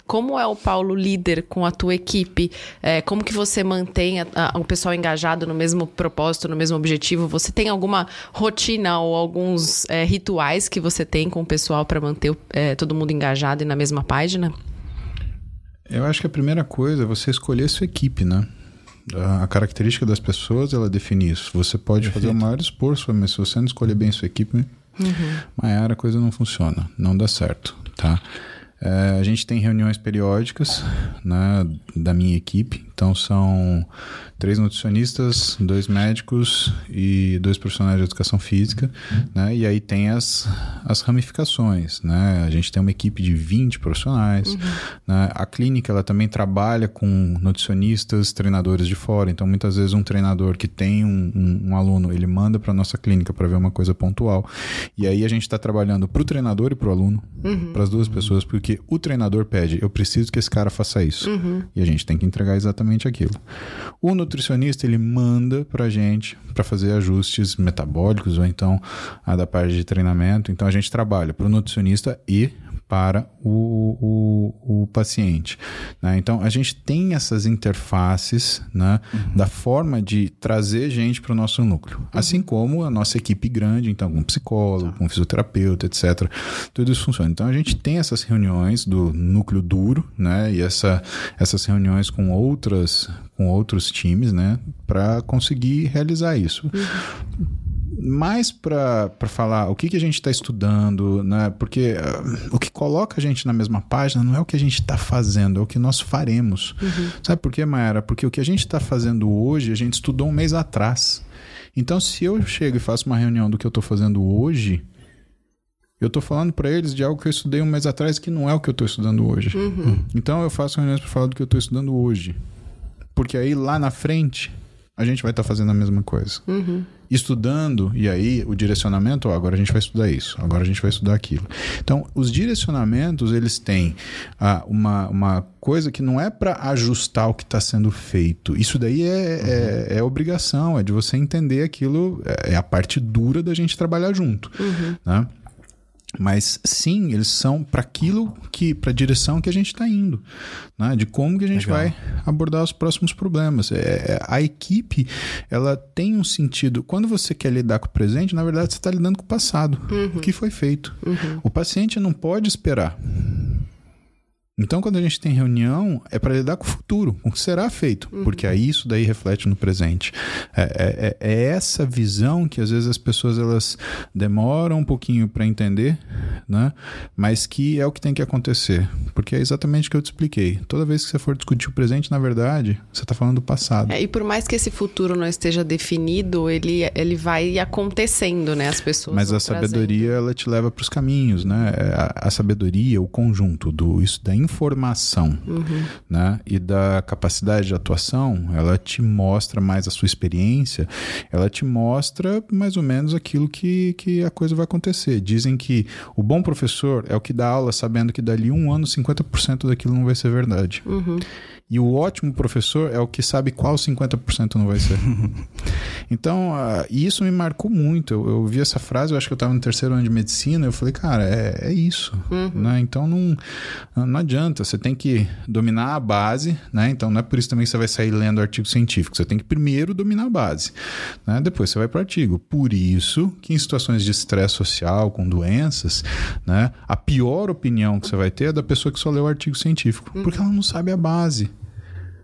Como é o Paulo líder com a tua equipe? É, como que você mantém a, a, o pessoal engajado no mesmo propósito, no mesmo objetivo? Você tem alguma rotina ou alguns é, rituais que você tem com o pessoal para manter é, todo mundo engajado e na mesma página? Eu acho que a primeira coisa é você escolher sua equipe, né? A característica das pessoas, ela define isso. Você pode Perfeito. fazer o maior esforço, mas se você não escolher bem sua equipe, uhum. Maiara, a coisa não funciona, não dá certo, tá? É, a gente tem reuniões periódicas né, da minha equipe, então são três nutricionistas, dois médicos e dois profissionais de educação física, né? E aí tem as, as ramificações, né? A gente tem uma equipe de 20 profissionais, uhum. né? A clínica, ela também trabalha com nutricionistas, treinadores de fora, então muitas vezes um treinador que tem um, um, um aluno, ele manda para nossa clínica para ver uma coisa pontual, e aí a gente está trabalhando para o treinador e para o aluno, uhum. para as duas pessoas, porque o treinador pede, eu preciso que esse cara faça isso, uhum. e a gente tem que entregar exatamente aquilo. O nutricionista ele manda para gente para fazer ajustes metabólicos ou então a da parte de treinamento. Então a gente trabalha para o nutricionista e para o, o, o paciente. Né? Então, a gente tem essas interfaces né, uhum. da forma de trazer gente para o nosso núcleo. Uhum. Assim como a nossa equipe grande, então, com psicólogo, tá. com fisioterapeuta, etc. Tudo isso funciona. Então, a gente tem essas reuniões do núcleo duro, né? E essa, essas reuniões com outras com outros times, né, para conseguir realizar isso. Uhum mais para falar o que, que a gente está estudando, né? Porque uh, o que coloca a gente na mesma página não é o que a gente está fazendo, é o que nós faremos. Uhum. Sabe por quê, Mayara? Porque o que a gente está fazendo hoje, a gente estudou um mês atrás. Então, se eu chego e faço uma reunião do que eu estou fazendo hoje, eu estou falando para eles de algo que eu estudei um mês atrás que não é o que eu estou estudando hoje. Uhum. Então, eu faço reuniões para falar do que eu estou estudando hoje. Porque aí, lá na frente, a gente vai estar tá fazendo a mesma coisa. Uhum. Estudando, e aí o direcionamento, ó, agora a gente vai estudar isso, agora a gente vai estudar aquilo. Então, os direcionamentos, eles têm ah, uma, uma coisa que não é para ajustar o que está sendo feito. Isso daí é, uhum. é, é, obrigação, é de você entender aquilo, é, é a parte dura da gente trabalhar junto. Uhum. Né? Mas sim, eles são para aquilo que, para a direção que a gente está indo, né? de como que a gente Legal. vai abordar os próximos problemas. É, é, a equipe, ela tem um sentido. Quando você quer lidar com o presente, na verdade você está lidando com o passado, uhum. o que foi feito. Uhum. O paciente não pode esperar. Então, quando a gente tem reunião, é para lidar com o futuro, com o que será feito, uhum. porque aí isso daí reflete no presente. É, é, é, é, essa visão que às vezes as pessoas elas demoram um pouquinho para entender, né? Mas que é o que tem que acontecer, porque é exatamente o que eu te expliquei. Toda vez que você for discutir o presente, na verdade, você está falando do passado. É, e por mais que esse futuro não esteja definido, ele, ele vai acontecendo, né? As pessoas. Mas a sabedoria ela te leva para os caminhos, né? É, a, a, sabedoria, o conjunto do isso da informação uhum. né, e da capacidade de atuação, ela te mostra mais a sua experiência, ela te mostra mais ou menos aquilo que, que a coisa vai acontecer. Dizem que o bom professor é o que dá aula sabendo que dali um ano 50% daquilo não vai ser verdade. Uhum. E o ótimo professor é o que sabe qual 50% não vai ser. então, uh, isso me marcou muito. Eu, eu, vi essa frase, eu acho que eu estava no terceiro ano de medicina, eu falei, cara, é, é isso. Uhum. Né? Então, não, não adianta. Você tem que dominar a base, né? Então, não é por isso também que você vai sair lendo artigo científico. Você tem que primeiro dominar a base. Né? Depois você vai para o artigo. Por isso que em situações de estresse social, com doenças, né? a pior opinião que você vai ter é da pessoa que só leu o artigo científico. Uhum. Porque ela não sabe a base.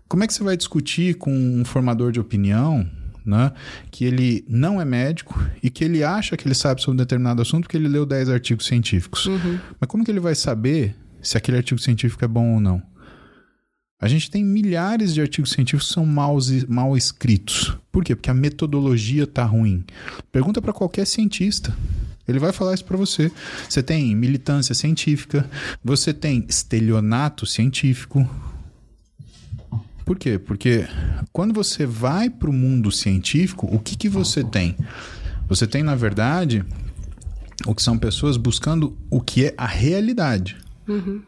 Como é que você vai discutir com um formador de opinião né, que ele não é médico e que ele acha que ele sabe sobre um determinado assunto porque ele leu 10 artigos científicos? Uhum. Mas como que ele vai saber se aquele artigo científico é bom ou não? A gente tem milhares de artigos científicos que são mal, mal escritos. Por quê? Porque a metodologia está ruim. Pergunta para qualquer cientista. Ele vai falar isso para você. Você tem militância científica, você tem estelionato científico, por quê? Porque quando você vai para o mundo científico, o que, que você tem? Você tem, na verdade, o que são pessoas buscando o que é a realidade. Uhum.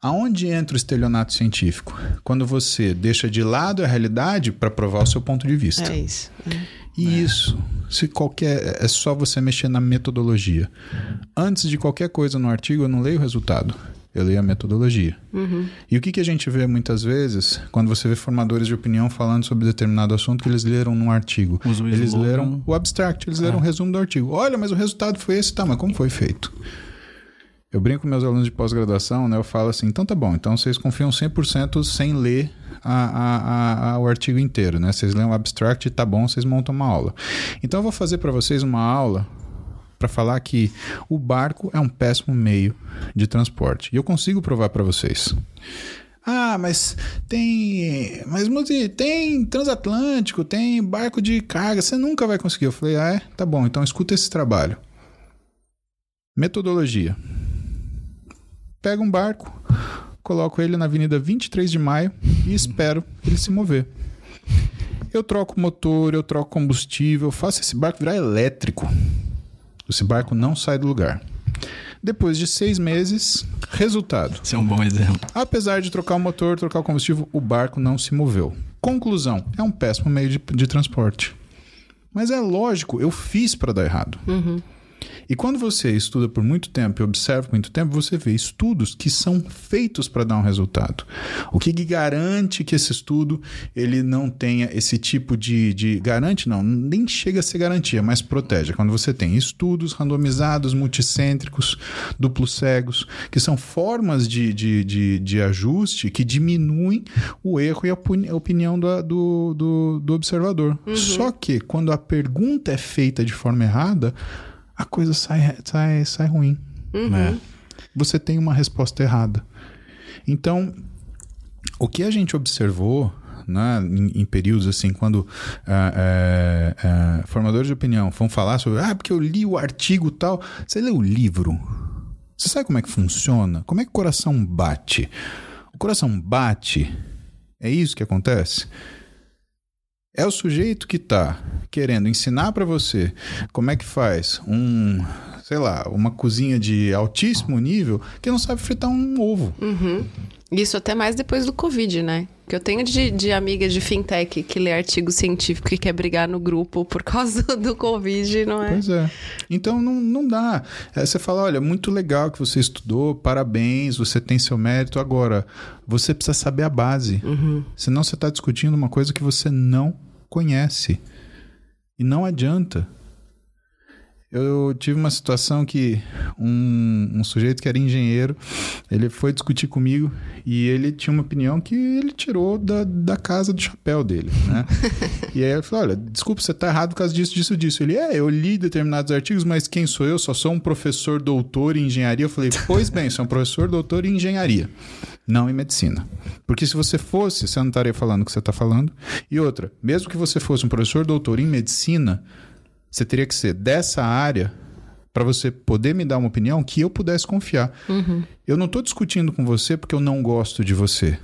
Aonde entra o estelionato científico? Quando você deixa de lado a realidade para provar o seu ponto de vista. É isso. E é. isso, se qualquer, é só você mexer na metodologia. Antes de qualquer coisa no artigo, eu não leio o resultado eu leio a metodologia. Uhum. E o que, que a gente vê muitas vezes, quando você vê formadores de opinião falando sobre determinado assunto, que eles leram num artigo. eles leram o abstract, eles leram o é. resumo do artigo. Olha, mas o resultado foi esse, tá, mas como foi feito? Eu brinco com meus alunos de pós-graduação, né? Eu falo assim, então tá bom, então vocês confiam 100% sem ler a, a, a, o artigo inteiro, né? Vocês leem o abstract e tá bom, vocês montam uma aula. Então eu vou fazer para vocês uma aula para falar que o barco é um péssimo meio de transporte. E eu consigo provar para vocês. Ah, mas tem. Mas Muzi, tem transatlântico, tem barco de carga, você nunca vai conseguir. Eu falei, ah, é? Tá bom, então escuta esse trabalho. Metodologia. Pega um barco, coloco ele na Avenida 23 de Maio e espero ele se mover. Eu troco motor, eu troco combustível, faço esse barco virar elétrico. Esse barco não sai do lugar. Depois de seis meses, resultado. Esse é um bom exemplo. Apesar de trocar o motor, trocar o combustível, o barco não se moveu. Conclusão: é um péssimo meio de, de transporte. Mas é lógico, eu fiz para dar errado. Uhum. E quando você estuda por muito tempo e observa por muito tempo, você vê estudos que são feitos para dar um resultado. O que garante que esse estudo ele não tenha esse tipo de, de garante não, nem chega a ser garantia, mas protege. Quando você tem estudos randomizados, multicêntricos, duplos cegos, que são formas de, de, de, de ajuste que diminuem o erro e a opinião do, do, do, do observador. Uhum. Só que quando a pergunta é feita de forma errada, a coisa sai, sai, sai ruim. Uhum. Né? Você tem uma resposta errada. Então, o que a gente observou né, em, em, períodos assim, quando uh, uh, uh, formadores de opinião vão falar sobre, ah, porque eu li o artigo tal. Você lê o livro? Você sabe como é que funciona? Como é que o coração bate? O coração bate. É isso que acontece? É o sujeito que está querendo ensinar para você como é que faz um, sei lá, uma cozinha de altíssimo nível que não sabe fritar um ovo. Uhum. Isso até mais depois do Covid, né? Que eu tenho de, de amiga de fintech que lê artigo científico e quer brigar no grupo por causa do Covid, não é? Pois é. Então não, não dá. É, você fala, olha, muito legal que você estudou, parabéns, você tem seu mérito. Agora, você precisa saber a base. Uhum. Senão você está discutindo uma coisa que você não conhece. E não adianta. Eu tive uma situação que um, um, sujeito que era engenheiro, ele foi discutir comigo e ele tinha uma opinião que ele tirou da, da casa do chapéu dele, né? e aí eu falei, olha, desculpa, você está errado por causa disso, disso, disso. Ele, é, eu li determinados artigos, mas quem sou eu? Só sou um professor doutor em engenharia. Eu falei, pois bem, sou um professor doutor em engenharia, não em medicina. Porque se você fosse, você não estaria falando o que você está falando. E outra, mesmo que você fosse um professor doutor em medicina você teria que ser dessa área para você poder me dar uma opinião que eu pudesse confiar. Uhum. Eu não estou discutindo com você porque eu não gosto de você.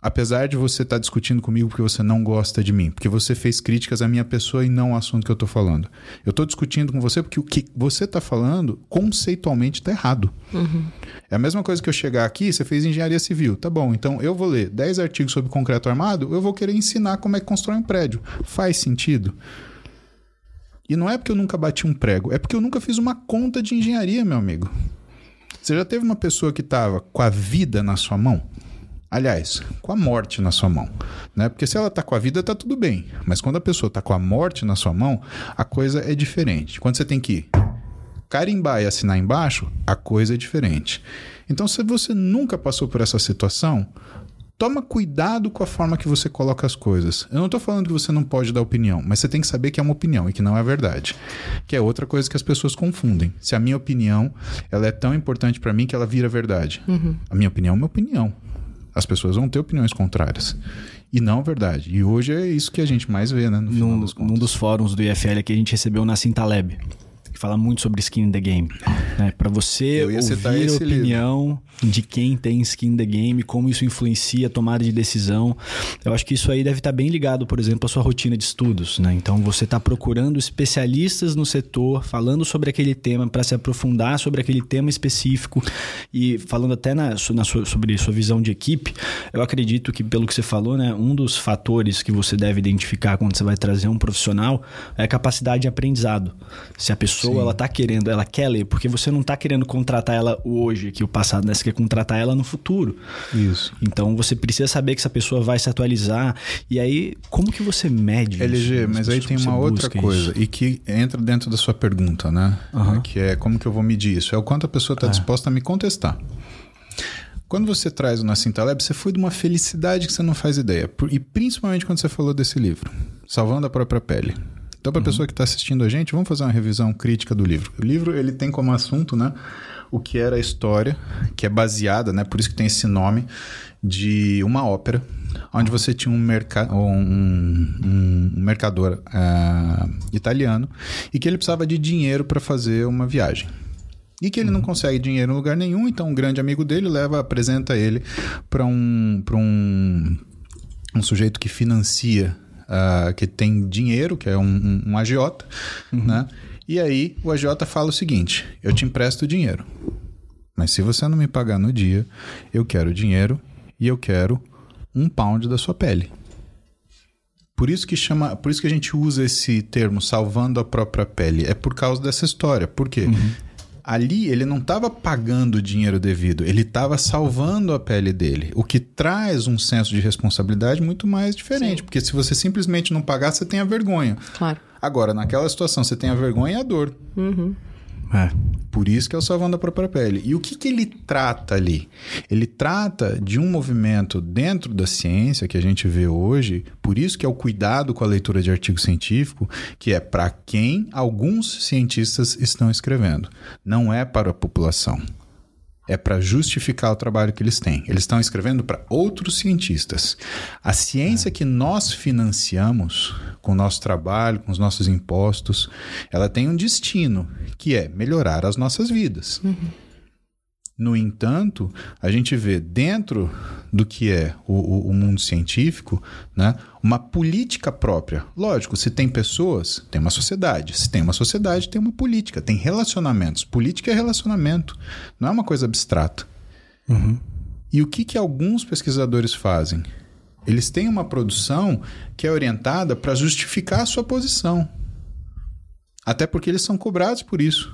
Apesar de você estar tá discutindo comigo porque você não gosta de mim, porque você fez críticas à minha pessoa e não ao assunto que eu estou falando. Eu estou discutindo com você porque o que você está falando conceitualmente está errado. Uhum. É a mesma coisa que eu chegar aqui, você fez engenharia civil. Tá bom, então eu vou ler 10 artigos sobre concreto armado, eu vou querer ensinar como é que constrói um prédio. Faz sentido? E não é porque eu nunca bati um prego, é porque eu nunca fiz uma conta de engenharia, meu amigo. Você já teve uma pessoa que estava com a vida na sua mão? Aliás, com a morte na sua mão, né? Porque se ela está com a vida, está tudo bem. Mas quando a pessoa está com a morte na sua mão, a coisa é diferente. Quando você tem que carimbar e assinar embaixo, a coisa é diferente. Então, se você nunca passou por essa situação, toma cuidado com a forma que você coloca as coisas. Eu não estou falando que você não pode dar opinião, mas você tem que saber que é uma opinião e que não é verdade. Que é outra coisa que as pessoas confundem. Se a minha opinião ela é tão importante para mim que ela vira verdade. Uhum. A minha opinião é uma opinião. As pessoas vão ter opiniões contrárias. E não verdade. E hoje é isso que a gente mais vê, né? No num, num dos fóruns do IFL que a gente recebeu na Cintaleb fala muito sobre skin in the game. Né? Para você ouvir a opinião livro. de quem tem skin in the game, como isso influencia a tomada de decisão. Eu acho que isso aí deve estar tá bem ligado, por exemplo, à sua rotina de estudos. Né? Então você está procurando especialistas no setor, falando sobre aquele tema para se aprofundar sobre aquele tema específico e falando até na, na sua, sobre sua visão de equipe. Eu acredito que, pelo que você falou, né, um dos fatores que você deve identificar quando você vai trazer um profissional é a capacidade de aprendizado. Se a pessoa pessoa, Sim. ela tá querendo, ela quer ler, porque você não tá querendo contratar ela hoje, aqui o passado, né? Você quer contratar ela no futuro. Isso. Então você precisa saber que essa pessoa vai se atualizar. E aí, como que você mede LG, isso? mas aí tem uma outra coisa, isso? e que entra dentro da sua pergunta, né? Uhum. Que é como que eu vou medir isso? É o quanto a pessoa está é. disposta a me contestar. Quando você traz o Nassim Taleb, você foi de uma felicidade que você não faz ideia. E principalmente quando você falou desse livro, Salvando a Própria Pele. Então, para a uhum. pessoa que está assistindo a gente, vamos fazer uma revisão crítica do livro. O livro ele tem como assunto, né, o que era a história, que é baseada, né, por isso que tem esse nome, de uma ópera, onde você tinha um, merca um, um, um mercador uh, italiano e que ele precisava de dinheiro para fazer uma viagem e que ele não uhum. consegue dinheiro em lugar nenhum, então um grande amigo dele leva, apresenta ele para um, um, um sujeito que financia uh, que tem dinheiro, que é um, um, um agiota, uhum. né? E aí o agiota fala o seguinte: eu te empresto dinheiro, mas se você não me pagar no dia, eu quero dinheiro e eu quero um pound da sua pele. Por isso que chama, por isso que a gente usa esse termo salvando a própria pele. É por causa dessa história. Por quê? Uhum. Ali ele não estava pagando o dinheiro devido, ele estava salvando a pele dele, o que traz um senso de responsabilidade muito mais diferente, Sim. porque se você simplesmente não pagar, você tem a vergonha. Claro. Agora, naquela situação, você tem a vergonha e a dor. Uhum. É. Por isso que é o salvando a própria pele. E o que, que ele trata ali? Ele trata de um movimento dentro da ciência que a gente vê hoje, por isso que é o cuidado com a leitura de artigo científico, que é para quem alguns cientistas estão escrevendo. Não é para a população é para justificar o trabalho que eles têm. Eles estão escrevendo para outros cientistas. A ciência é. que nós financiamos com o nosso trabalho, com os nossos impostos, ela tem um destino, que é melhorar as nossas vidas. Uhum. No entanto, a gente vê dentro do que é o, o, mundo científico né, uma política própria. Lógico, se tem pessoas, tem uma sociedade. Se tem uma sociedade, tem uma política, tem relacionamentos. Política é relacionamento, não é uma coisa abstrata. Uhum. E o que, que alguns pesquisadores fazem? Eles têm uma produção que é orientada para justificar a sua posição. Até porque eles são cobrados por isso.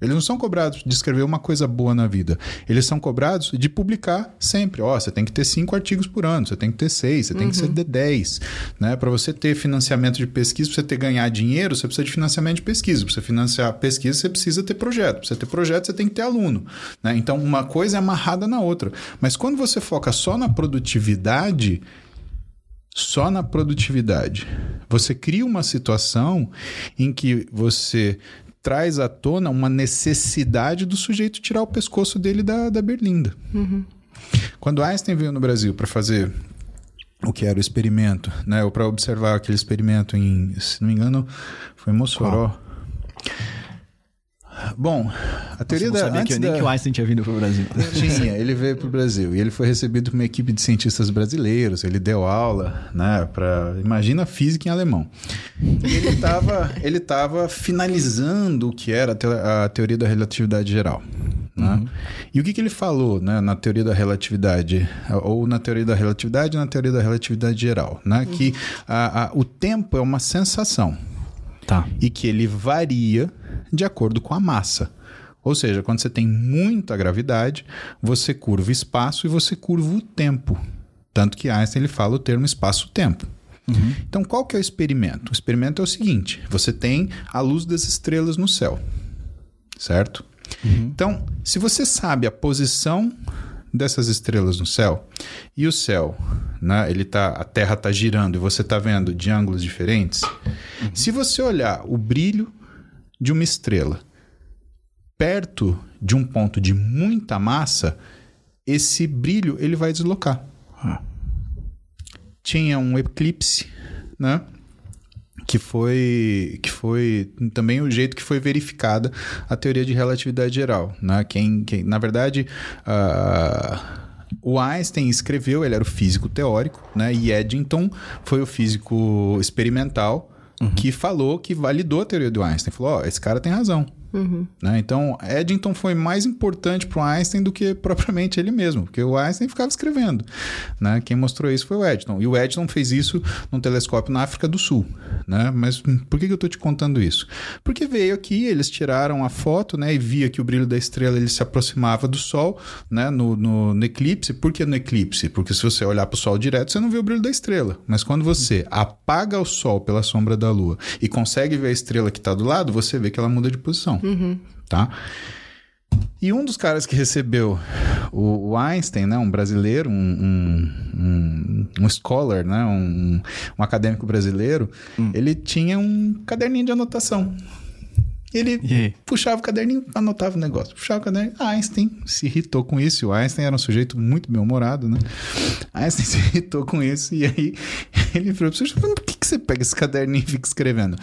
Eles não são cobrados de escrever uma coisa boa na vida. Eles são cobrados de publicar sempre. Ó, oh, você tem que ter cinco artigos por ano, você tem que ter seis, você uhum. tem que ser uhum. de dez. Né? Para você ter financiamento de pesquisa, para você ter ganhar dinheiro, você precisa de financiamento de pesquisa. Para você financiar pesquisa, você precisa ter projeto. Para você ter projeto, você tem que ter aluno. Né? Então, uma coisa é amarrada na outra. Mas quando você foca só na produtividade, só na produtividade. Você cria uma situação em que você traz à tona uma necessidade do sujeito tirar o pescoço dele da, da berlinda. Uhum. Quando Einstein veio no Brasil para fazer o que era o experimento, né, ou para observar aquele experimento em, se não me engano, foi em Mossoró. Qual? Bom, a teoria Nossa, da. Sabia que eu, nem da... que o Einstein tinha vindo para o Brasil. Tinha, ele veio para o Brasil e ele foi recebido por uma equipe de cientistas brasileiros. Ele deu aula, né? Para imagina física em alemão. E ele estava ele tava finalizando o que era a teoria da relatividade geral. Né? Uhum. E o que, que ele falou né, na teoria da relatividade, ou na teoria da relatividade na teoria da relatividade geral? Né? Uhum. Que a, a, o tempo é uma sensação. Tá. E que ele varia de acordo com a massa. Ou seja, quando você tem muita gravidade, você curva espaço e você curva o tempo. Tanto que Einstein ele fala o termo espaço-tempo. Uhum. Então, qual que é o experimento? O experimento é o seguinte: você tem a luz das estrelas no céu, certo? Uhum. Então, se você sabe a posição dessas estrelas no céu e o céu, né, ele tá, a Terra está girando e você está vendo de ângulos diferentes, uhum. se você olhar o brilho de uma estrela perto de um ponto de muita massa, esse brilho ele vai deslocar. Ah. Tinha um eclipse, né? Que foi, que foi também o jeito que foi verificada a teoria de relatividade geral. Né? Quem, quem, na verdade, uh, o Einstein escreveu, ele era o físico teórico, né? e Eddington foi o físico experimental uhum. que falou, que validou a teoria do Einstein. Falou: Ó, oh, esse cara tem razão. Uhum. Né? Então, Eddington foi mais importante para o Einstein do que propriamente ele mesmo, porque o Einstein ficava escrevendo. Né? Quem mostrou isso foi o Eddington. E o Eddington fez isso num telescópio na África do Sul. Né? Mas por que, que eu estou te contando isso? Porque veio aqui, eles tiraram a foto né, e via que o brilho da estrela ele se aproximava do Sol né, no, no, no eclipse. Por que no eclipse? Porque se você olhar para o Sol direto, você não vê o brilho da estrela. Mas quando você apaga o Sol pela sombra da Lua e consegue ver a estrela que está do lado, você vê que ela muda de posição. Uhum. Tá? E um dos caras que recebeu o, o Einstein, né, um brasileiro, um, um, um, um scholar, né, um, um acadêmico brasileiro, hum. ele tinha um caderninho de anotação. Ele puxava o caderninho, anotava o negócio. Puxava o caderninho. Einstein se irritou com isso. O Einstein era um sujeito muito bem-humorado, né? Einstein se irritou com isso. E aí ele falou: por que, que você pega esse caderninho e fica escrevendo?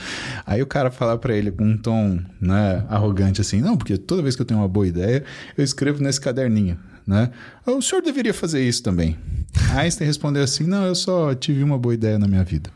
Aí o cara falava para ele com um tom né, arrogante assim: Não, porque toda vez que eu tenho uma boa ideia, eu escrevo nesse caderninho. Né? O senhor deveria fazer isso também. Einstein respondeu assim: Não, eu só tive uma boa ideia na minha vida.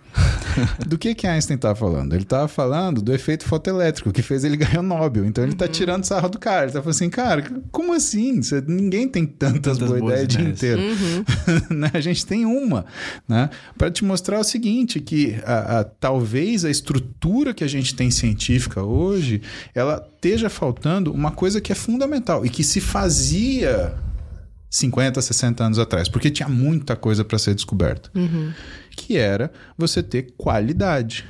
Do que que Einstein estava falando? Ele estava falando do efeito fotoelétrico que fez ele ganhar o Nobel. Então ele está Uhum. tirando sarro do cara. Ele tá falando assim, cara, como assim? Você- ninguém tem tantas, Tantas boas boas ideias o dia inteiro. Uhum. né? A gente tem uma, né? Para te mostrar o seguinte, que a, a- talvez a estrutura que a gente tem científica hoje, ela esteja faltando uma coisa que é fundamental e que se fazia 50, 60 anos atrás, porque tinha muita coisa para ser descoberta, que era você ter qualidade.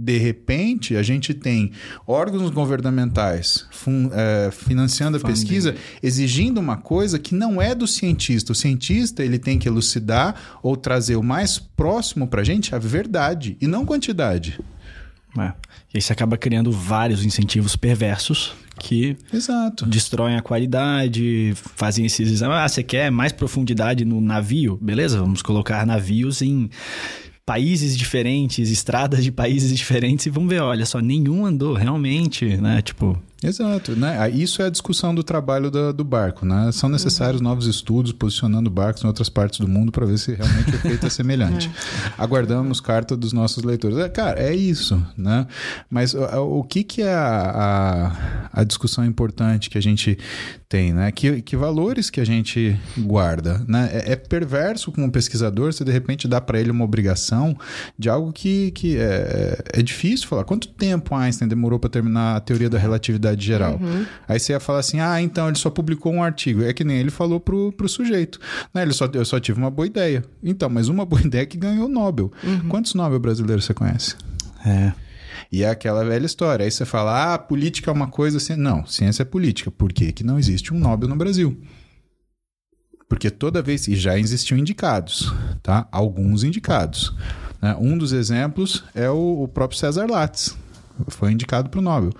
De repente, a gente tem órgãos governamentais fun- eh, financiando a Funding. pesquisa, exigindo uma coisa que não é do cientista. O cientista ele tem que elucidar ou trazer o mais próximo para a gente a verdade e não quantidade. É. E aí você acaba criando vários incentivos perversos que Exato. destroem a qualidade, fazem esses exames. Ah, você quer mais profundidade no navio? Beleza, vamos colocar navios em países diferentes, estradas de países diferentes e vamos ver, olha só, nenhum andou realmente, né? Tipo, Exato, né? Ah, Isso é a discussão do trabalho da- do barco, né? São necessários novos estudos posicionando barcos em outras partes do mundo para ver se realmente o efeito é semelhante. Aguardamos carta dos nossos leitores. É, cara, é isso, né? Mas o, o que que é a, a, a discussão importante que a gente tem, né? Que, que valores que a gente guarda, né? É, é perverso como pesquisador você de repente dá para ele uma obrigação de algo que, que é, é difícil falar. Quanto tempo Einstein demorou para terminar a teoria da relatividade geral? Aí você ia falar assim, ah, então ele só publicou um artigo. É que nem ele falou pro, pro sujeito. Né? Ele só, eu só tive uma boa ideia. Então, mas uma boa ideia que ganhou o Nobel. Quantos Nobel brasileiros você conhece? é. E é aquela velha história. Aí você fala, ah, política é uma coisa assim. Não, ciência é política. Por quê? que não existe um Nobel no Brasil? Porque toda vez, e já existiam indicados, tá? Alguns indicados. né? Um dos exemplos é o, o próprio César Lattes. Foi indicado para o Nobel.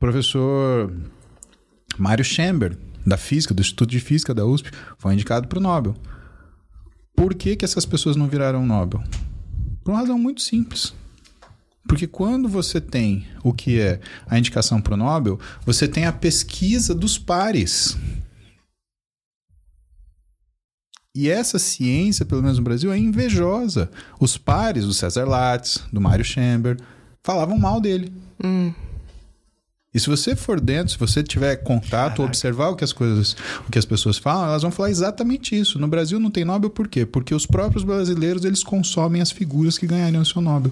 Professor Mário Chamber, da Física, do Instituto de Física da USP, foi indicado para o Nobel. Por que, que essas pessoas não viraram Nobel? Por uma razão muito simples. Porque quando você tem o que é a indicação para o Nobel, você tem a pesquisa dos pares. E essa ciência, pelo menos no Brasil, é invejosa. Os pares do César Lattes, do Mário Chamber, falavam mal dele. E se você for dentro, se você tiver contato, observar o que as coisas, o que as pessoas falam, elas vão falar exatamente isso. No Brasil não tem Nobel por quê? Porque os próprios brasileiros eles consomem as figuras que ganhariam o seu Nobel.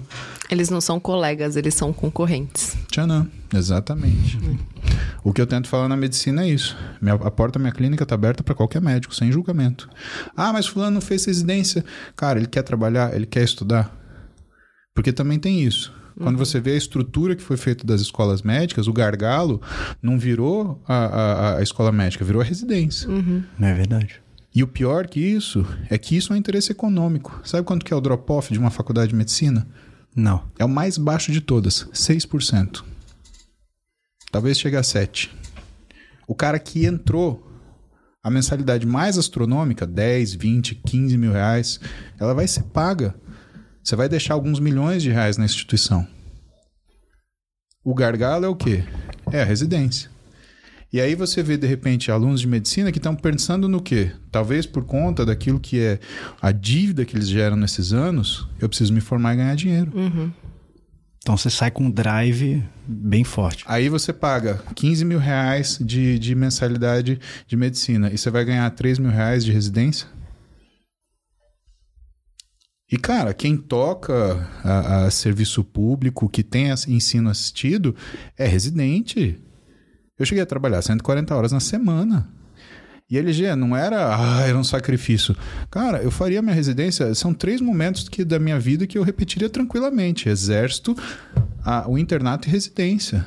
Eles não são colegas, eles são concorrentes. Tchanã, exatamente. O que eu tento falar na medicina é isso. Minha, a porta da minha clínica está aberta para qualquer médico, sem julgamento. Ah, mas fulano não fez residência. Cara, ele quer trabalhar, ele quer estudar. Porque também tem isso. Quando você vê a estrutura que foi feita das escolas médicas, o gargalo não virou a, a, a escola médica, virou a residência. Não é verdade. E o pior que isso é que isso é um interesse econômico. Sabe quanto que é o drop-off de uma faculdade de medicina? Não. É o mais baixo de todas, 6%. Talvez chegue a 7%. O cara que entrou, a mensalidade mais astronômica, 10, 20, 15 mil reais, ela vai ser paga. Você vai deixar alguns milhões de reais na instituição. O gargalo é o quê? É a residência. E aí você vê, de repente, alunos de medicina que estão pensando no quê? Talvez por conta daquilo que é a dívida que eles geram nesses anos, eu preciso me formar e ganhar dinheiro. Então você sai com um drive bem forte. Aí você paga 15 mil reais de, de mensalidade de medicina e você vai ganhar 3 mil reais de residência? E, cara, quem toca a, a serviço público, que tem ensino assistido, é residente. Eu cheguei a trabalhar 140 horas na semana. E LG não era, ah, era um sacrifício. Cara, eu faria minha residência. São três momentos que, da minha vida que eu repetiria tranquilamente: exército, a- o internato e residência.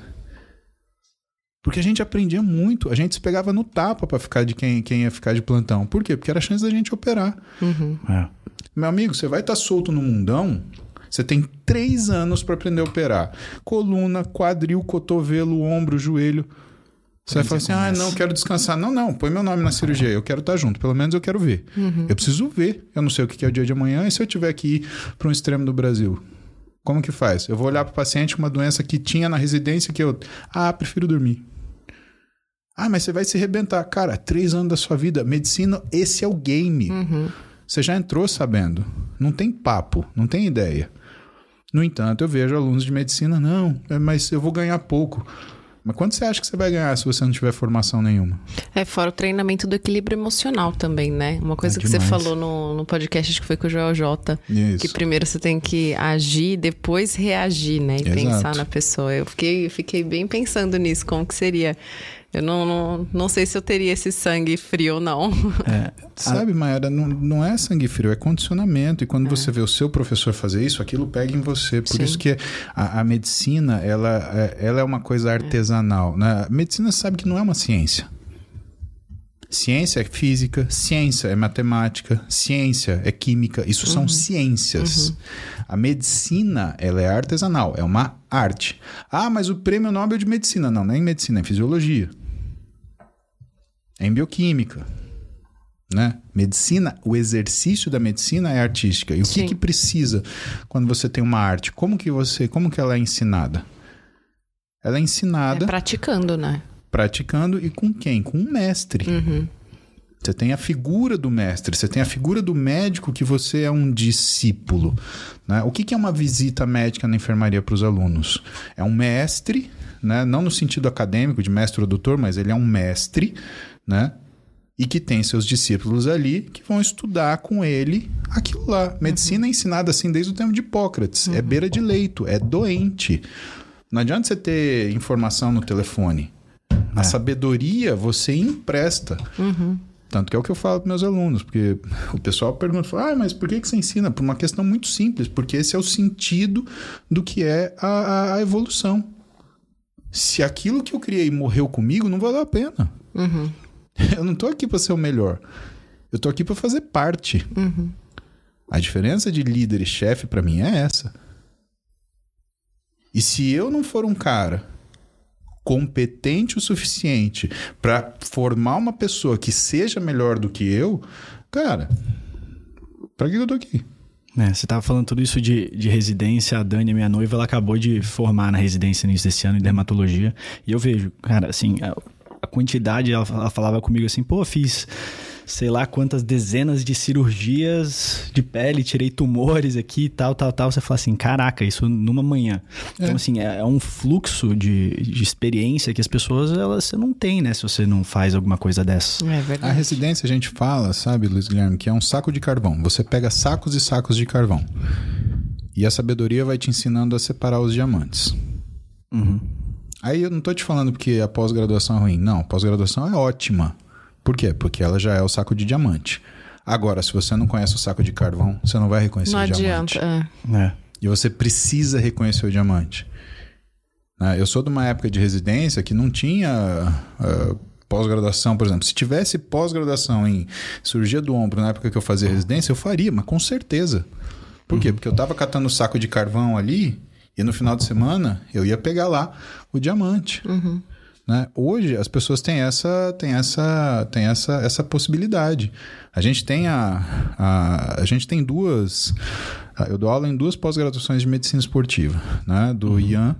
Porque a gente aprendia muito, a gente se pegava no tapa para ficar de quem, quem ia ficar de plantão. Por quê? Porque era a chance da gente operar. É. Meu amigo, você vai estar solto no mundão. Você tem três anos para aprender a operar: coluna, quadril, cotovelo, ombro, joelho. Você vai falar assim: ah, não, quero descansar. Não, não, põe meu nome na cirurgia. Eu quero estar junto. Pelo menos eu quero ver. Eu preciso ver. Eu não sei o que é o dia de amanhã. E se eu tiver que ir para um extremo do Brasil? Como que faz? Eu vou olhar para o paciente com uma doença que tinha na residência que eu. Ah, prefiro dormir. Ah, mas você vai se arrebentar. Cara, três anos da sua vida. Medicina, esse é o game. Você já entrou sabendo. Não tem papo, não tem ideia. No entanto, eu vejo alunos de medicina, não, é, mas eu vou ganhar pouco. Mas quanto você acha que você vai ganhar se você não tiver formação nenhuma? É, fora o treinamento do equilíbrio emocional também, né? Uma coisa É que você demais. falou no, no podcast, acho que foi com o Joel J. Isso. Que primeiro você tem que agir, depois reagir, né? E Exato. pensar na pessoa. Eu fiquei, fiquei bem pensando nisso, como que seria. Eu não, não, não sei se eu teria esse sangue frio ou não. Sabe, Mayara, não, não é sangue frio, é condicionamento. E quando você vê o seu professor fazer isso, aquilo pega em você. Por Sim. isso que a, a medicina, ela, é- ela é uma coisa artesanal. Né? A medicina sabe que não é uma ciência. Ciência é física, ciência é matemática, ciência é química. Isso são ciências. A medicina, ela é artesanal, é uma arte. Ah, mas o prêmio Nobel de Medicina. Não, não é em medicina, é em fisiologia. É em bioquímica. Né? Medicina, o exercício da medicina é artística. E o que, que precisa quando você tem uma arte? Como que você, como que ela é ensinada? Ela é É ensinada praticando, né? praticando e com quem? Com um mestre. Uhum. Você tem a figura do mestre, você tem a figura do médico que você é um discípulo. né? O que, que é uma visita médica na enfermaria para os alunos? É um mestre, né? não no sentido acadêmico de mestre ou doutor, mas ele é um mestre, né? E que tem seus discípulos ali que vão estudar com ele aquilo lá. Medicina é ensinada assim desde o tempo de Hipócrates. É beira de leito, é doente. Não adianta você ter informação no telefone. A sabedoria você empresta. Tanto que é o que eu falo para meus alunos, porque o pessoal pergunta, ah, mas por que, que você ensina? Por uma questão muito simples, porque esse é o sentido do que é a, a- a evolução. Se aquilo que eu criei morreu comigo, não valeu a pena. Eu não tô aqui para ser o melhor. Eu tô aqui para fazer parte. A diferença de líder e chefe para mim é essa. E se eu não for um cara competente o suficiente para formar uma pessoa que seja melhor do que eu, cara, pra que eu tô aqui? É, você tava falando tudo isso de, de residência. A Dani, minha noiva, ela acabou de formar na residência no início desse ano em dermatologia. E eu vejo, cara, assim, a, a quantidade, ela, ela falava comigo assim, pô, fiz sei lá quantas dezenas de cirurgias de pele, tirei tumores aqui, tal, tal, tal. Você fala assim, caraca, isso numa manhã. Então, assim, é, é um fluxo de, de experiência que as pessoas, elas, você não tem, né? Se você não faz alguma coisa dessa. É A verdade. residência a gente fala, sabe, Luiz Guilherme, que é um saco de carvão. Você pega sacos e sacos de carvão. E a sabedoria vai te ensinando a separar os diamantes. Uhum. Aí eu não tô te falando porque a pós-graduação é ruim. Não, a pós-graduação é ótima. Por quê? Porque ela já é o saco de diamante. Agora, se você não conhece o saco de carvão, você não vai reconhecer Não o diamante. adianta. é. É. E você precisa reconhecer o diamante. Né? Eu sou de uma época de residência que não tinha ah, pós-graduação, por exemplo. Se tivesse pós-graduação em cirurgia do ombro na época que eu fazia residência, eu faria, mas com certeza. Por quê? Porque eu tava catando o saco de carvão ali e no final de semana eu ia pegar lá o diamante. Né? Hoje as pessoas têm essa têm essa têm essa, essa possibilidade. A gente tem a, a, a gente tem duas eu dou aula em duas pós-graduações de medicina esportiva, né? Do Ian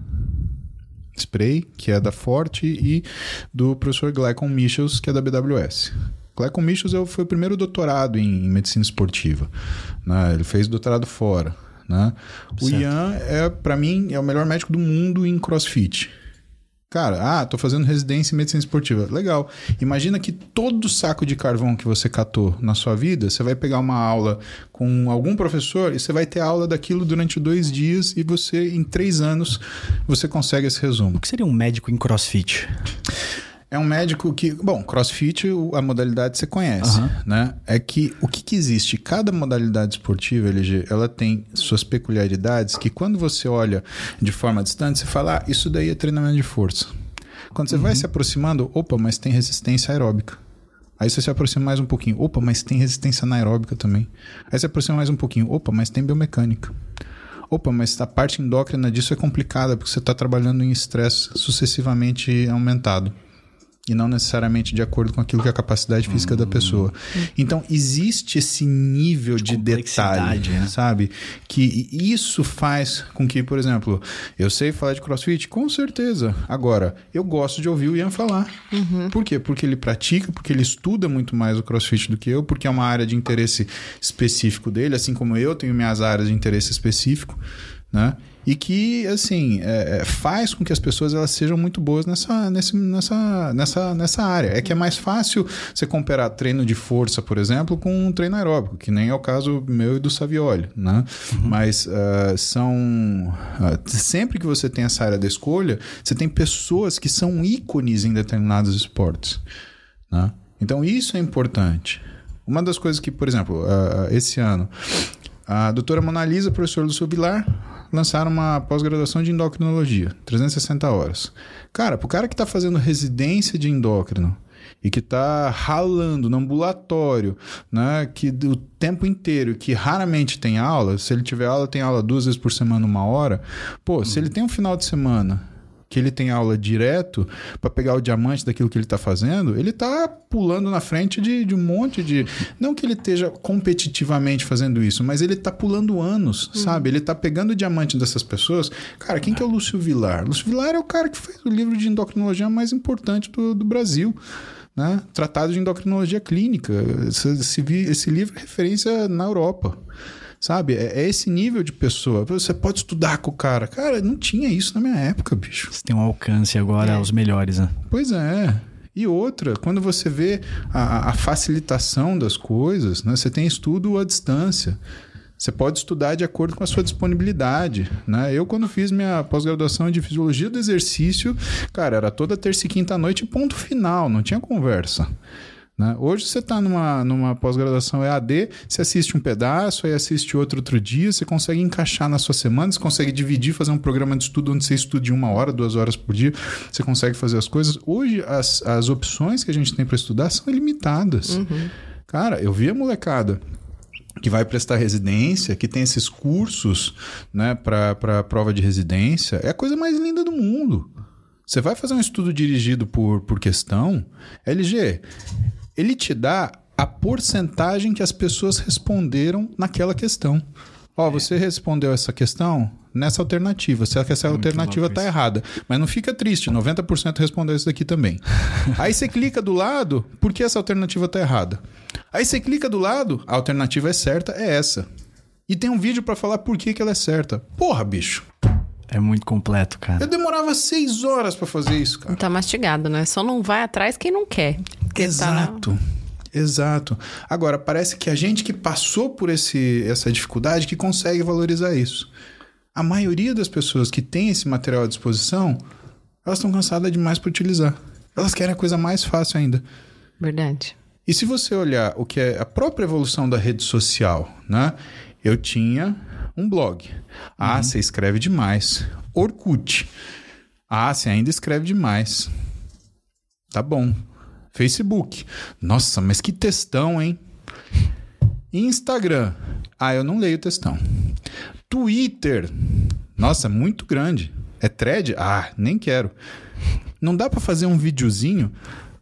Spray, que é da Forte, e do professor Glycon Michels, que é da BWS. Glycon Michels foi o primeiro doutorado em medicina esportiva. né? Ele fez doutorado fora. Né? O Certo. Ian, é, para mim, é o melhor médico do mundo em crossfit. Cara, ah, tô fazendo residência em medicina esportiva. Legal. Imagina que todo saco de carvão que você catou na sua vida, você vai pegar uma aula com algum professor e você vai ter aula daquilo durante dois dias e você, em três anos, você consegue esse resumo. O que seria um médico em crossfit? É um médico que, bom, CrossFit, a modalidade você conhece, Aham. né? É que o que, que existe? Cada modalidade esportiva, LG, ela tem suas peculiaridades que quando você olha de forma distante, você fala, ah, isso daí é treinamento de força. Quando você vai se aproximando, opa, mas tem resistência aeróbica. Aí você se aproxima mais um pouquinho, opa, mas tem resistência anaeróbica também. Aí você aproxima mais um pouquinho, opa, mas tem biomecânica. Opa, mas a parte endócrina disso é complicada, porque você está trabalhando em estresse sucessivamente aumentado. E não necessariamente de acordo com aquilo que é a capacidade física da pessoa. Então, existe esse nível de, complexidade, detalhe, né? sabe? Que isso faz com que, por exemplo, eu sei falar de crossfit? Com certeza. Agora, eu gosto de ouvir o Ian falar. Por quê? Porque ele pratica, porque ele estuda muito mais o crossfit do que eu, porque é uma área de interesse específico dele, assim como eu tenho minhas áreas de interesse específico. né? E que, assim, é, é, faz com que as pessoas elas sejam muito boas nessa, nesse, nessa, nessa, nessa área. É que é mais fácil você comparar treino de força, por exemplo, com um treino aeróbico, que nem é o caso meu e do Savioli, né? Uhum. Mas uh, são... Uh, sempre que você tem essa área da escolha, você tem pessoas que são ícones em determinados esportes, né? Então, isso é importante. Uma das coisas que, por exemplo, uh, esse ano, a doutora Mona Lisa, professora do Vilar, lançaram uma pós-graduação de endocrinologia, 360 horas. Cara, pro cara que está fazendo residência de endócrino e que está ralando no ambulatório, né, que o tempo inteiro, que raramente tem aula, se ele tiver aula, tem aula duas vezes por semana, uma hora. Pô, hum. se ele tem um final de semana que ele tem aula direto para pegar o diamante daquilo que ele está fazendo, ele está pulando na frente de, de, um monte de. Não que ele esteja competitivamente fazendo isso, mas ele está pulando anos, uhum. sabe? Ele está pegando o diamante dessas pessoas. Cara, quem que é o Lúcio Vilar? Lúcio Vilar é o cara que fez o livro de endocrinologia mais importante do, do Brasil. Né? Tratado de endocrinologia clínica. Esse, esse, esse livro é referência na Europa. Sabe? É, é, esse nível de pessoa. Você pode estudar com o cara. Cara, não tinha isso na minha época, bicho. Você tem um alcance agora é. aos melhores, né? Pois é. E outra, quando você vê a, a facilitação das coisas, né? Você tem estudo à distância. Você pode estudar de acordo com a sua disponibilidade, né? Eu, quando fiz minha pós-graduação de Fisiologia do Exercício, cara, era toda terça e quinta noite ponto final, não tinha conversa. Né? Hoje você está numa, numa pós-graduação EAD, você assiste um pedaço, aí assiste outro outro dia, você consegue encaixar na sua semana, você consegue dividir, fazer um programa de estudo onde você estude uma hora, duas horas por dia, você consegue fazer as coisas. Hoje as, as opções que a gente tem para estudar são ilimitadas. Uhum. Cara, eu vi a molecada que vai prestar residência, que tem esses cursos né, para prova de residência, é a coisa mais linda do mundo. Você vai fazer um estudo dirigido por, por questão, LG, ele te dá a porcentagem que as pessoas responderam naquela questão. Ó, oh, você respondeu essa questão nessa alternativa. Será que essa Muito alternativa está errada? Mas não fica triste, 90% respondeu isso daqui também. Aí você clica do lado, por que essa alternativa está errada? Aí você clica do lado, a alternativa é certa, é essa. E tem um vídeo para falar por que, que ela é certa. Porra, bicho. É muito completo, cara. Eu demorava seis horas para fazer isso, cara. Tá mastigado, né? Só não vai atrás quem não quer. Exato. Tá na... Exato. Agora, parece que a gente que passou por esse, essa dificuldade que consegue valorizar isso. A maioria das pessoas que tem esse material à disposição, elas estão cansadas demais para utilizar. Elas querem a coisa mais fácil ainda. Verdade. E se você olhar o que é a própria evolução da rede social, né? Eu tinha um blog. Ah, uhum. você escreve demais. Orkut. Ah, você ainda escreve demais. Tá bom. Facebook. Nossa, mas que textão, hein? Instagram. Ah, eu não leio textão. Twitter. Nossa, muito grande. É thread? Ah, nem quero. Não dá para fazer um videozinho?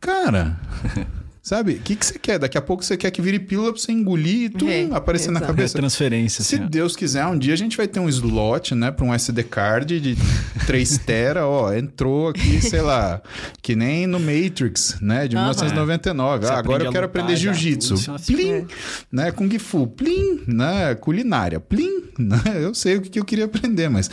Cara, Sabe? O que, que você quer? Daqui a pouco você quer que vire pílula pra você engolir e tu é, aparecer exato. na cabeça. É transferência. Se assim, Deus quiser, um dia a gente vai ter um slot, né? Pra um SD card de 3 tera, ó. Entrou aqui, sei lá, que nem no Matrix, né? De 1999. Ah, agora eu quero aprender jiu-jitsu. Plim! É. Né? Kung Fu. Plim! Né? Culinária. Plim! Né? Eu sei o que eu queria aprender, mas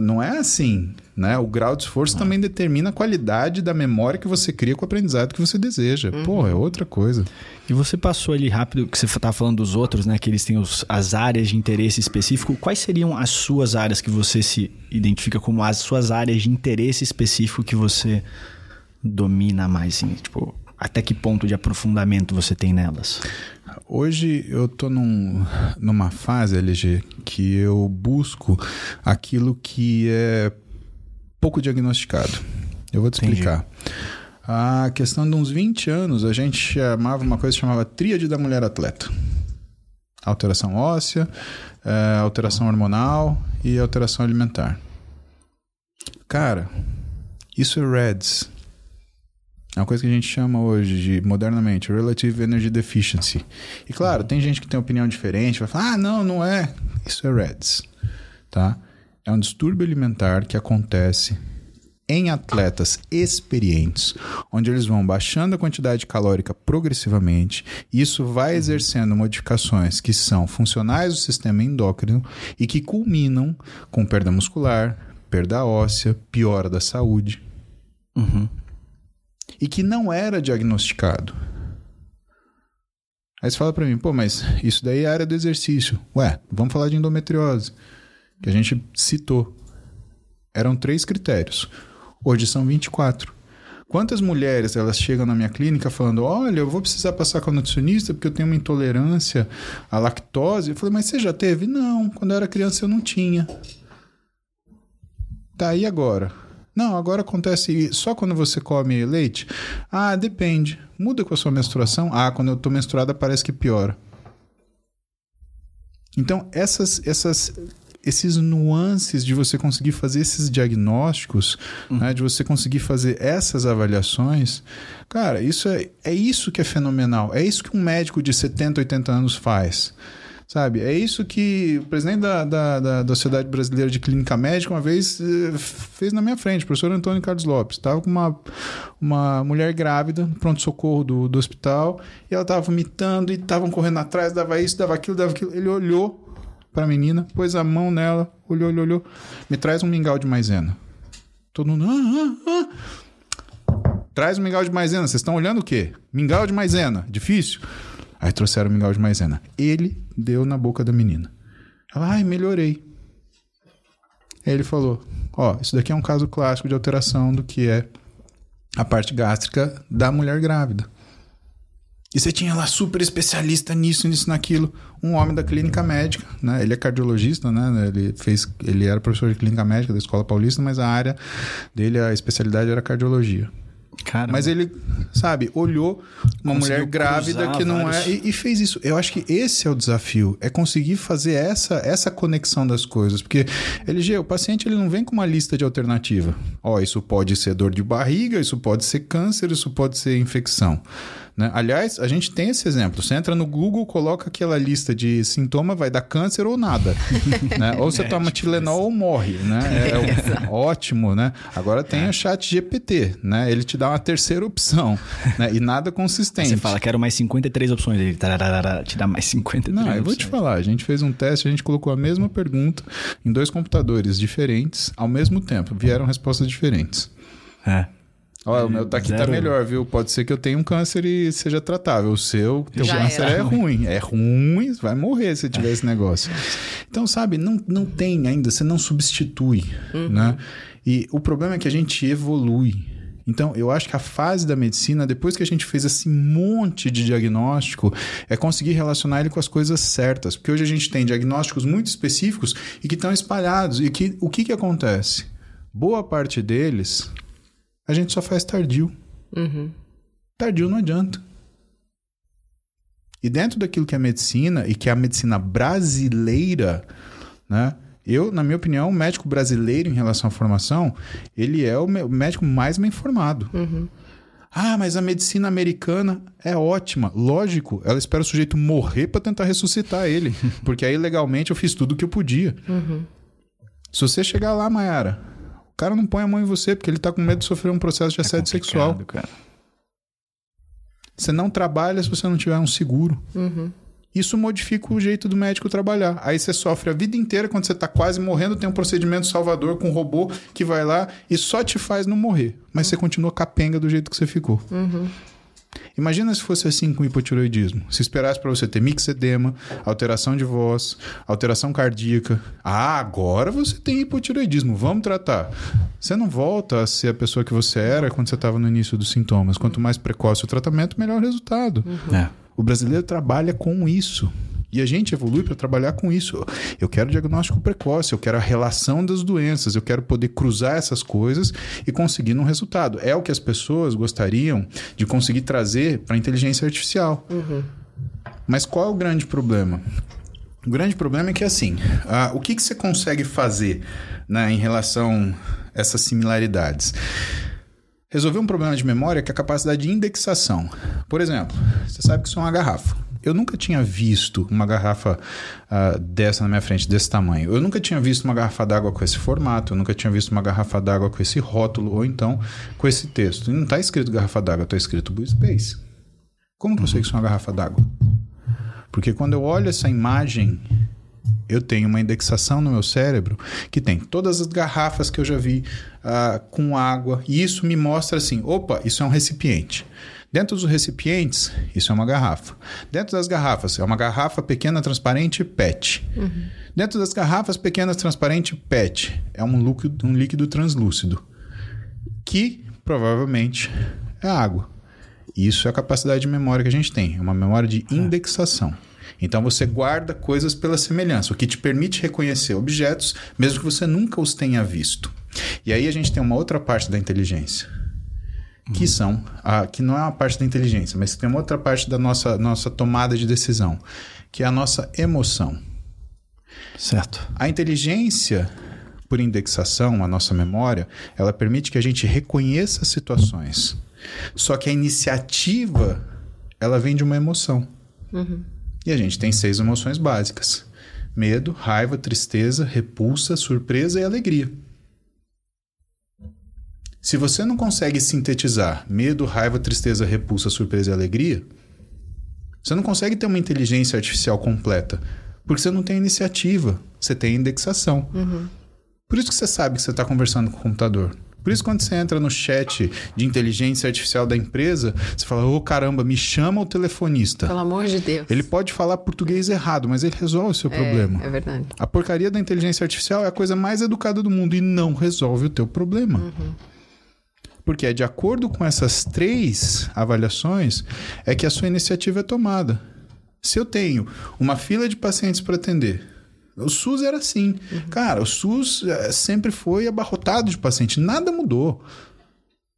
não é assim. Né? O grau de esforço ah. também determina a qualidade da memória que você cria com o aprendizado que você deseja. Uhum. Pô, é outra coisa. E você passou ali rápido, que você estava falando dos outros, né? Que eles têm os, as áreas de interesse específico. Quais seriam as suas áreas que você se identifica como as suas áreas de interesse específico que você domina mais? Assim, tipo, até que ponto de aprofundamento você tem nelas? Hoje eu tô num, numa fase, LG, que eu busco aquilo que é pouco diagnosticado. Eu vou te Entendi. explicar. A questão de uns 20 anos, a gente chamava uma coisa que chamava tríade da mulher atleta. Alteração óssea, é, alteração hormonal e alteração alimentar. Cara, isso é REDS. É uma coisa que a gente chama hoje de, modernamente, Relative Energy Deficiency. E claro, tem gente que tem opinião diferente, vai falar, ah, não, não é. Isso é REDS, tá? É um distúrbio alimentar que acontece em atletas experientes, onde eles vão baixando a quantidade calórica progressivamente, e isso vai exercendo modificações que são funcionais do sistema endócrino e que culminam com perda muscular, perda óssea, piora da saúde. Uhum. E que não era diagnosticado. Aí você fala para mim, pô, mas isso daí é área do exercício. Ué, vamos falar de endometriose, que a gente citou. Eram três critérios. Hoje são 24. Quantas mulheres elas chegam na minha clínica falando: Olha, eu vou precisar passar com a nutricionista porque eu tenho uma intolerância à lactose? Eu falei: Mas você já teve? Não, quando eu era criança eu não tinha. Tá, e agora? Não, agora acontece só quando você come leite? Ah, depende. Muda com a sua menstruação? Ah, quando eu tô menstruada parece que piora. Então, essas, essas, esses nuances de você conseguir fazer esses diagnósticos, uhum. né, de você conseguir fazer essas avaliações, cara, isso é, é isso que é fenomenal. É isso que um médico de 70, 80 anos faz. Sabe? É isso que o presidente da, da, da, da Sociedade Brasileira de Clínica Médica uma vez eh, fez na minha frente, o professor Antônio Carlos Lopes. Estava com uma, uma mulher grávida no pronto-socorro do, do hospital e ela estava vomitando e estavam correndo atrás, dava isso, dava aquilo, dava aquilo. Ele olhou para a menina, pôs a mão nela, olhou, olhou, olhou. Me traz um mingau de maisena. Todo mundo. Ah, ah, ah. Traz um mingau de maisena. Vocês estão olhando o quê? Mingau de maisena. Difícil? Aí trouxeram o mingau de maisena. Ele deu na boca da menina. Ela, ai, melhorei. Aí ele falou: Ó, isso daqui é um caso clássico de alteração do que é a parte gástrica da mulher grávida. E você tinha lá super especialista nisso, nisso, naquilo, um homem da clínica médica, né? Ele é cardiologista, né? Ele fez, ele era professor de clínica médica da Escola Paulista, mas a área dele, a especialidade era cardiologia. Caramba. Mas ele, sabe, olhou uma mulher grávida que não vários... é e, e, fez isso. Eu acho que esse é o desafio, é conseguir fazer essa essa conexão das coisas, porque LG, o paciente ele não vem com uma lista de alternativa. Ó, oh, isso pode ser dor de barriga, isso pode ser câncer, isso pode ser infecção. Né? Aliás, a gente tem esse exemplo. Você entra no Google, coloca aquela lista de sintoma, vai dar câncer ou nada. né? Ou você é, toma tipo Tilenol isso. ou morre. Né? É, é ótimo, né? Agora tem é. o chat GPT, né? Ele te dá uma terceira opção, né? E nada consistente. Você fala, quero mais 53 opções. Ele te dá mais 53 Não, eu vou te falar. A gente fez um teste, a gente colocou a mesma pergunta em dois computadores diferentes ao mesmo tempo. Vieram respostas diferentes. É. Olha, o meu tá aqui tá Zero. tá melhor, viu? Pode ser que eu tenha um câncer e seja tratável. O seu, teu Já câncer era. é ruim. É ruim, vai morrer se tiver esse negócio. Então, sabe, não, não tem ainda, você não substitui, uhum. né? E o problema é que a gente evolui. Então, eu acho que a fase da medicina, depois que a gente fez esse monte de diagnóstico, é conseguir relacionar ele com as coisas certas. Porque hoje a gente tem diagnósticos muito específicos e que estão espalhados. E que o que, que acontece? Boa parte deles a gente só faz tardio. Uhum. Tardio não adianta. E dentro daquilo que é medicina, e que é a medicina brasileira, né? Eu, na minha opinião, o médico brasileiro em relação à formação, ele é o médico mais bem informado. Uhum. Ah, mas a medicina americana é ótima. Lógico, ela espera o sujeito morrer para tentar ressuscitar ele. Porque aí, legalmente, eu fiz tudo o que eu podia. Uhum. Se você chegar lá, Mayara, cara não põe a mão em você porque ele tá com medo de sofrer um processo de é assédio é sexual. Cara. Você não trabalha se você não tiver um seguro. Uhum. Isso modifica o jeito do médico trabalhar. Aí você sofre a vida inteira, quando você está quase morrendo, tem um procedimento salvador com um robô que vai lá e só te faz não morrer. Mas uhum. você continua capenga do jeito que você ficou. Uhum. Imagina se fosse assim com hipotiroidismo. Se esperasse para você ter mixedema, alteração de voz, alteração cardíaca. Ah, agora você tem hipotiroidismo, vamos tratar. Você não volta a ser a pessoa que você era quando você estava no início dos sintomas. Quanto mais precoce o tratamento, melhor o resultado. Uhum. É. O brasileiro trabalha com isso. E a gente evolui para trabalhar com isso. Eu quero diagnóstico precoce, eu quero a relação das doenças, eu quero poder cruzar essas coisas e conseguir um resultado. É o que as pessoas gostariam de conseguir trazer para a inteligência artificial. Uhum. Mas qual é o grande problema? O grande problema é que, assim, o que, que você consegue fazer né, em relação a essas similaridades? Resolver um problema de memória que é a capacidade de indexação. Por exemplo, você sabe que isso é uma garrafa. Eu nunca tinha visto uma garrafa uh, dessa na minha frente, desse tamanho. Eu nunca tinha visto uma garrafa d'água com esse formato. Eu nunca tinha visto uma garrafa d'água com esse rótulo ou então com esse texto. E não está escrito garrafa d'água, está escrito Blue Space. Como que eu sei que isso é uma garrafa d'água? Porque quando eu olho essa imagem, eu tenho uma indexação no meu cérebro que tem todas as garrafas que eu já vi uh, com água. E isso me mostra assim: opa, isso é um recipiente. Dentro dos recipientes, isso é uma garrafa. Dentro das garrafas, é uma garrafa pequena, transparente, PET. Uhum. Dentro das garrafas pequenas, transparente, PET, é um líquido, um líquido translúcido, que provavelmente é água. Isso é a capacidade de memória que a gente tem, é uma memória de é. indexação. Então você guarda coisas pela semelhança, o que te permite reconhecer objetos, mesmo que você nunca os tenha visto. E aí a gente tem uma outra parte da inteligência, que são a, que não é uma parte da inteligência, mas tem uma outra parte da nossa, nossa tomada de decisão, que é a nossa emoção. Certo. A inteligência, por indexação, a nossa memória, ela permite que a gente reconheça situações. Só que a iniciativa, ela vem de uma emoção. Uhum. E a gente tem seis emoções básicas: medo, raiva, tristeza, repulsa, surpresa e alegria. Se você não consegue sintetizar medo, raiva, tristeza, repulsa, surpresa e alegria, você não consegue ter uma inteligência artificial completa. Porque você não tem iniciativa, você tem indexação. Uhum. Por isso que você sabe que você está conversando com o computador. Por isso, quando você entra no chat de inteligência artificial da empresa, você fala: Ô oh, caramba, me chama o telefonista. Pelo amor de Deus. Ele pode falar português errado, mas ele resolve o seu é, problema. É verdade. A porcaria da inteligência artificial é a coisa mais educada do mundo e não resolve o teu problema. Uhum. Porque é de acordo com essas três avaliações é que a sua iniciativa é tomada. Se eu tenho uma fila de pacientes para atender, o SUS era assim. Uhum. Cara, o SUS é, sempre foi abarrotado de pacientes, nada mudou.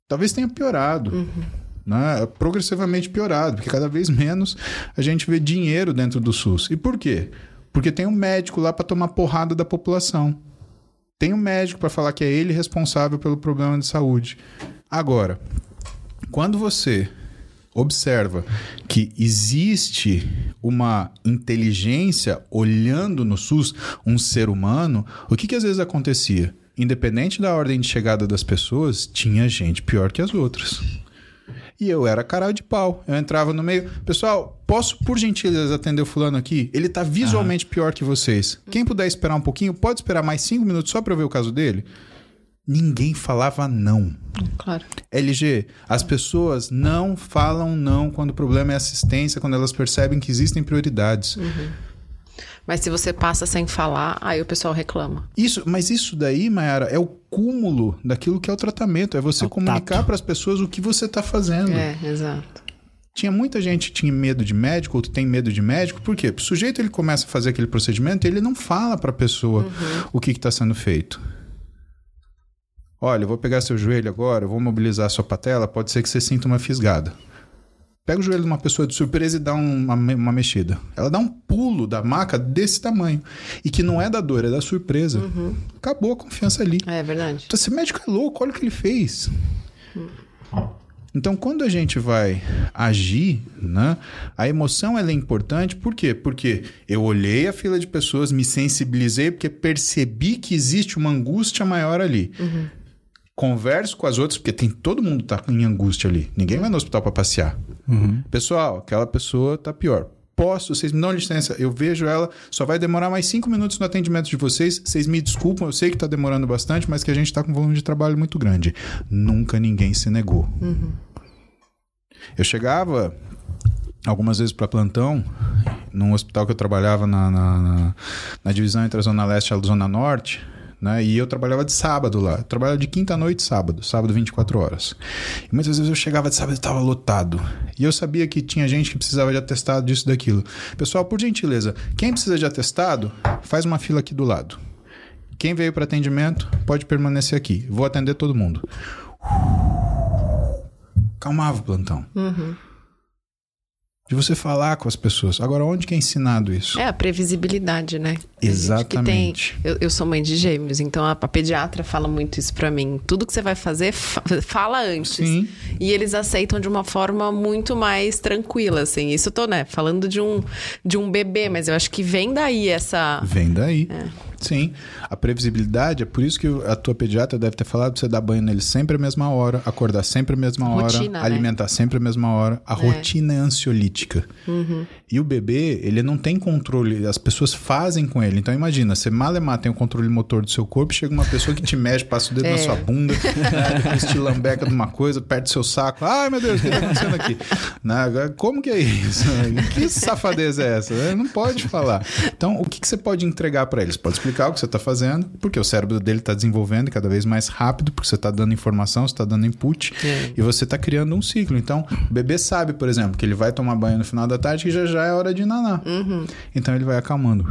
Talvez tenha piorado. Uhum. Né? Progressivamente piorado, porque cada vez menos a gente vê dinheiro dentro do SUS. E por quê? Porque tem um médico lá para tomar porrada da população. Tem um médico para falar que é ele responsável pelo problema de saúde. Agora, quando você observa que existe uma inteligência olhando no SUS um ser humano, o que, que às vezes acontecia? Independente da ordem de chegada das pessoas, tinha gente pior que as outras. E eu era cara de pau. Eu entrava no meio. Pessoal, posso, por gentileza, atender o fulano aqui? Ele tá visualmente pior que vocês. Quem puder esperar um pouquinho, pode esperar mais cinco minutos só para eu ver o caso dele? Ninguém falava não. Claro. LG, as pessoas não falam não quando o problema é assistência, quando elas percebem que existem prioridades. Uhum. Mas se você passa sem falar, aí o pessoal reclama. Isso, mas isso daí, Mayara, é o cúmulo daquilo que é o tratamento. É você é comunicar para as pessoas o que você está fazendo. É, exato. Tinha muita gente que tinha medo de médico, ou tem medo de médico, por quê? O sujeito ele começa a fazer aquele procedimento e ele não fala para a pessoa uhum. o que está sendo feito. Olha, eu vou pegar seu joelho agora, eu vou mobilizar sua patela, pode ser que você sinta uma fisgada. Pega o joelho de uma pessoa de surpresa e dá uma, uma mexida. Ela dá um pulo da maca desse tamanho. E que não é da dor, é da surpresa. Uhum. Acabou a confiança ali. É verdade. Então, esse médico é louco, olha o que ele fez. Uhum. Então, quando a gente vai agir, né, a emoção ela é importante, por quê? Porque eu olhei a fila de pessoas, me sensibilizei, porque percebi que existe uma angústia maior ali. Uhum converso com as outras, porque tem todo mundo tá em angústia ali. Ninguém vai no hospital para passear. Uhum. Pessoal, aquela pessoa tá pior. Posso, vocês me dão licença, eu vejo ela, só vai demorar mais cinco minutos no atendimento de vocês. Vocês me desculpam, eu sei que tá demorando bastante, mas que a gente tá com um volume de trabalho muito grande. Nunca ninguém se negou. Uhum. Eu chegava algumas vezes para plantão, num hospital que eu trabalhava na, na, na, na divisão entre a Zona Leste e a Zona Norte né? E eu trabalhava de sábado lá. Eu trabalhava de quinta noite sábado, sábado 24 horas. E muitas vezes eu chegava de sábado e estava lotado. E eu sabia que tinha gente que precisava de atestado disso daquilo. Pessoal, por gentileza, quem precisa de atestado, faz uma fila aqui do lado. Quem veio para atendimento, pode permanecer aqui. Vou atender todo mundo. Calmava o plantão. Uhum. De você falar com as pessoas. Agora, onde que é ensinado isso? É a previsibilidade, né? Exatamente. Tem, eu, eu, sou mãe de gêmeos, então a, a, pediatra fala muito isso para mim. Tudo que você vai fazer, fa fala antes. Sim. E eles aceitam de uma forma muito mais tranquila, assim. Isso eu tô, né, falando de um, de um bebê, mas eu acho que vem daí essa... Vem daí. É. Sim. A previsibilidade, é por isso que a tua pediatra deve ter falado você dar banho nele sempre a mesma hora, acordar sempre a mesma rotina, hora, né? alimentar sempre a mesma hora. A é. rotina é ansiolítica. Uhum. E o bebê, ele não tem controle, as pessoas fazem com ele. Então imagina, você malemar tem o controle motor do seu corpo, chega uma pessoa que te mexe, passa o dedo é. na sua bunda, né, depois te lambeca de uma coisa, perde seu saco. Ai, meu Deus, o que está acontecendo aqui? Né, como que é isso? Que safadeza é essa? Não pode falar. Então, o que, que você pode entregar para eles? Pode explicar explicar o que você está fazendo, porque o cérebro dele está desenvolvendo cada vez mais rápido, porque você está dando informação, você está dando input é. e você está criando um ciclo. Então, o bebê sabe, por exemplo, que ele vai tomar banho no final da tarde que já já é hora de nanar. Uhum. Então, ele vai acalmando.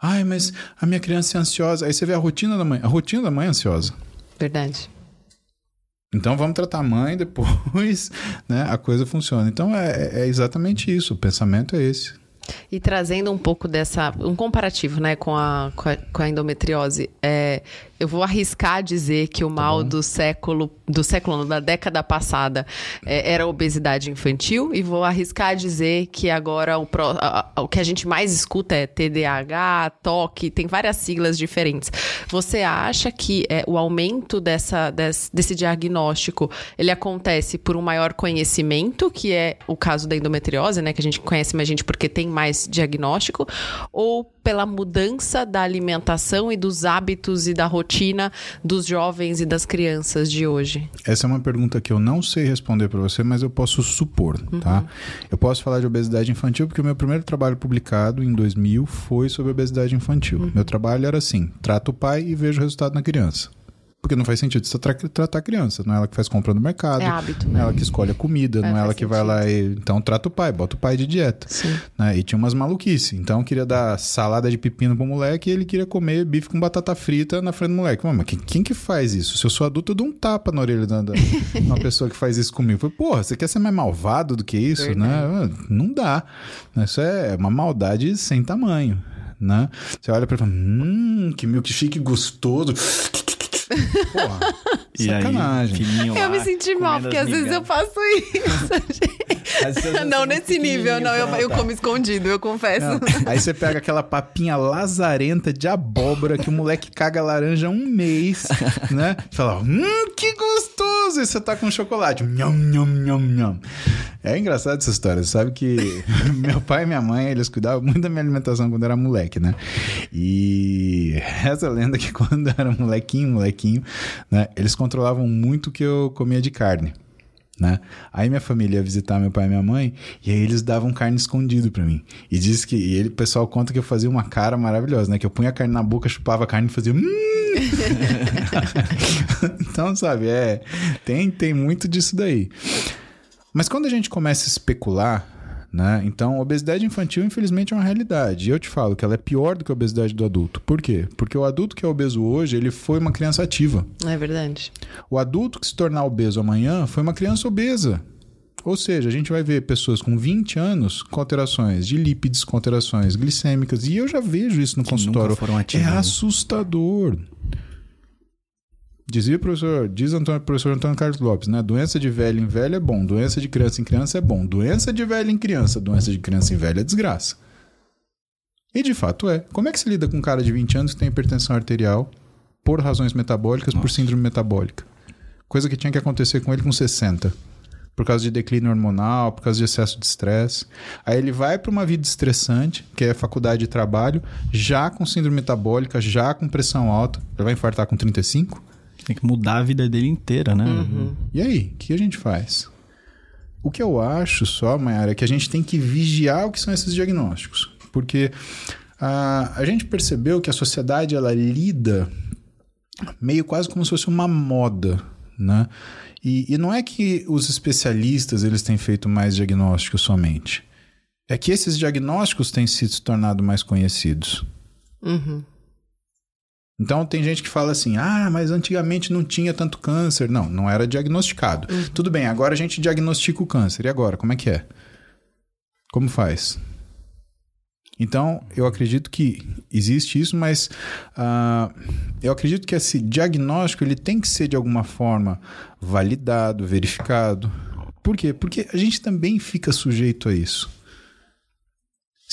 Ai, mas a minha criança é ansiosa. Aí você vê a rotina da mãe. A rotina da mãe é ansiosa. Verdade. Então vamos tratar a mãe depois, né? A coisa funciona. Então é, é exatamente isso. O pensamento é esse. E trazendo um pouco dessa. um comparativo, né, com a, com a, com a endometriose. É, eu vou arriscar dizer que o tá mal do século, do século, da década passada, é, era a obesidade infantil, e vou arriscar dizer que agora o, pro, a, a, o que a gente mais escuta é TDAH, TOC, tem várias siglas diferentes. Você acha que é, o aumento dessa, desse, desse diagnóstico ele acontece por um maior conhecimento, que é o caso da endometriose, né? Que a gente conhece mais gente porque tem mais diagnóstico, ou pela mudança da alimentação e dos hábitos e da rotina dos jovens e das crianças de hoje? Essa é uma pergunta que eu não sei responder para você, mas eu posso supor, uhum. tá? Eu posso falar de obesidade infantil porque o meu primeiro trabalho publicado em 2000 foi sobre obesidade infantil. Uhum. Meu trabalho era assim: trato o pai e vejo o resultado na criança. Porque não faz sentido você tra tratar a criança. Não é ela que faz compra no mercado. É hábito. Não é ela que escolhe a comida. É, não é ela que sentido. vai lá e... Então trata o pai, bota o pai de dieta. Sim. Né? E tinha umas maluquices. Então queria dar salada de pepino pro moleque e ele queria comer bife com batata frita na frente do moleque. Mas quem, quem que faz isso? Se eu sou adulto, eu dou um tapa na orelha da, da uma pessoa que faz isso comigo. Falei, porra, você quer ser mais malvado do que isso? Né? Não dá. Isso é uma maldade sem tamanho. Né? Você olha para ele e fala, hum, que milkshake gostoso. Porra, e sacanagem. Aí, eu me senti mal, porque às vezes eu faço isso. não nesse nível, não. Eu, eu como escondido, eu confesso. Não. Aí você pega aquela papinha lazarenta de abóbora que o moleque caga laranja um mês, né? Fala, hum, que gostoso! E você tá com chocolate. Nham, nham, nham, nham. É engraçado essa história. Você sabe que meu pai e minha mãe, eles cuidavam muito da minha alimentação quando eu era moleque, né? E essa lenda que quando eu era molequinho, molequinho, né? Eles controlavam muito o que eu comia de carne. Né? Aí minha família ia visitar meu pai e minha mãe e aí eles davam carne escondido para mim. E diz que e ele, o pessoal conta que eu fazia uma cara maravilhosa, né? Que eu punha a carne na boca, chupava a carne e fazia hum! então, sabe, é tem tem muito disso daí. Mas quando a gente começa a especular, né? Então, obesidade infantil, infelizmente, é uma realidade. E eu te falo que ela é pior do que a obesidade do adulto. Por quê? Porque o adulto que é obeso hoje, ele foi uma criança ativa. É verdade. O adulto que se tornar obeso amanhã foi uma criança obesa. Ou seja, a gente vai ver pessoas com 20 anos com alterações de lípides, com alterações glicêmicas. E eu já vejo isso no que consultório. é né? assustador. Dizia o professor, diz o professor Antônio Carlos Lopes, né? Doença de velho em velho é bom, doença de criança em criança é bom, doença de velho em criança, doença de criança em velho é desgraça. E de fato é. Como é que se lida com um cara de 20 anos que tem hipertensão arterial por razões metabólicas, Nossa. por síndrome metabólica? Coisa que tinha que acontecer com ele com 60. Por causa de declínio hormonal, por causa de excesso de estresse. Aí ele vai para uma vida estressante, que é a faculdade de trabalho, já com síndrome metabólica, já com pressão alta. Ele vai infartar com 35? Tem que mudar a vida dele inteira, né? Uhum. E aí, o que a gente faz? O que eu acho só, Mayara, é que a gente tem que vigiar o que são esses diagnósticos. Porque a, a gente percebeu que a sociedade ela lida meio quase como se fosse uma moda, né? E, e não é que os especialistas eles têm feito mais diagnósticos somente. É que esses diagnósticos têm se tornado mais conhecidos. Uhum. Então tem gente que fala assim: ah, mas antigamente não tinha tanto câncer. Não, não era diagnosticado. Tudo bem, agora a gente diagnostica o câncer. E agora, como é que é? Como faz? Então, eu acredito que existe isso, mas uh, eu acredito que esse diagnóstico ele tem que ser de alguma forma validado, verificado. Por quê? Porque a gente também fica sujeito a isso.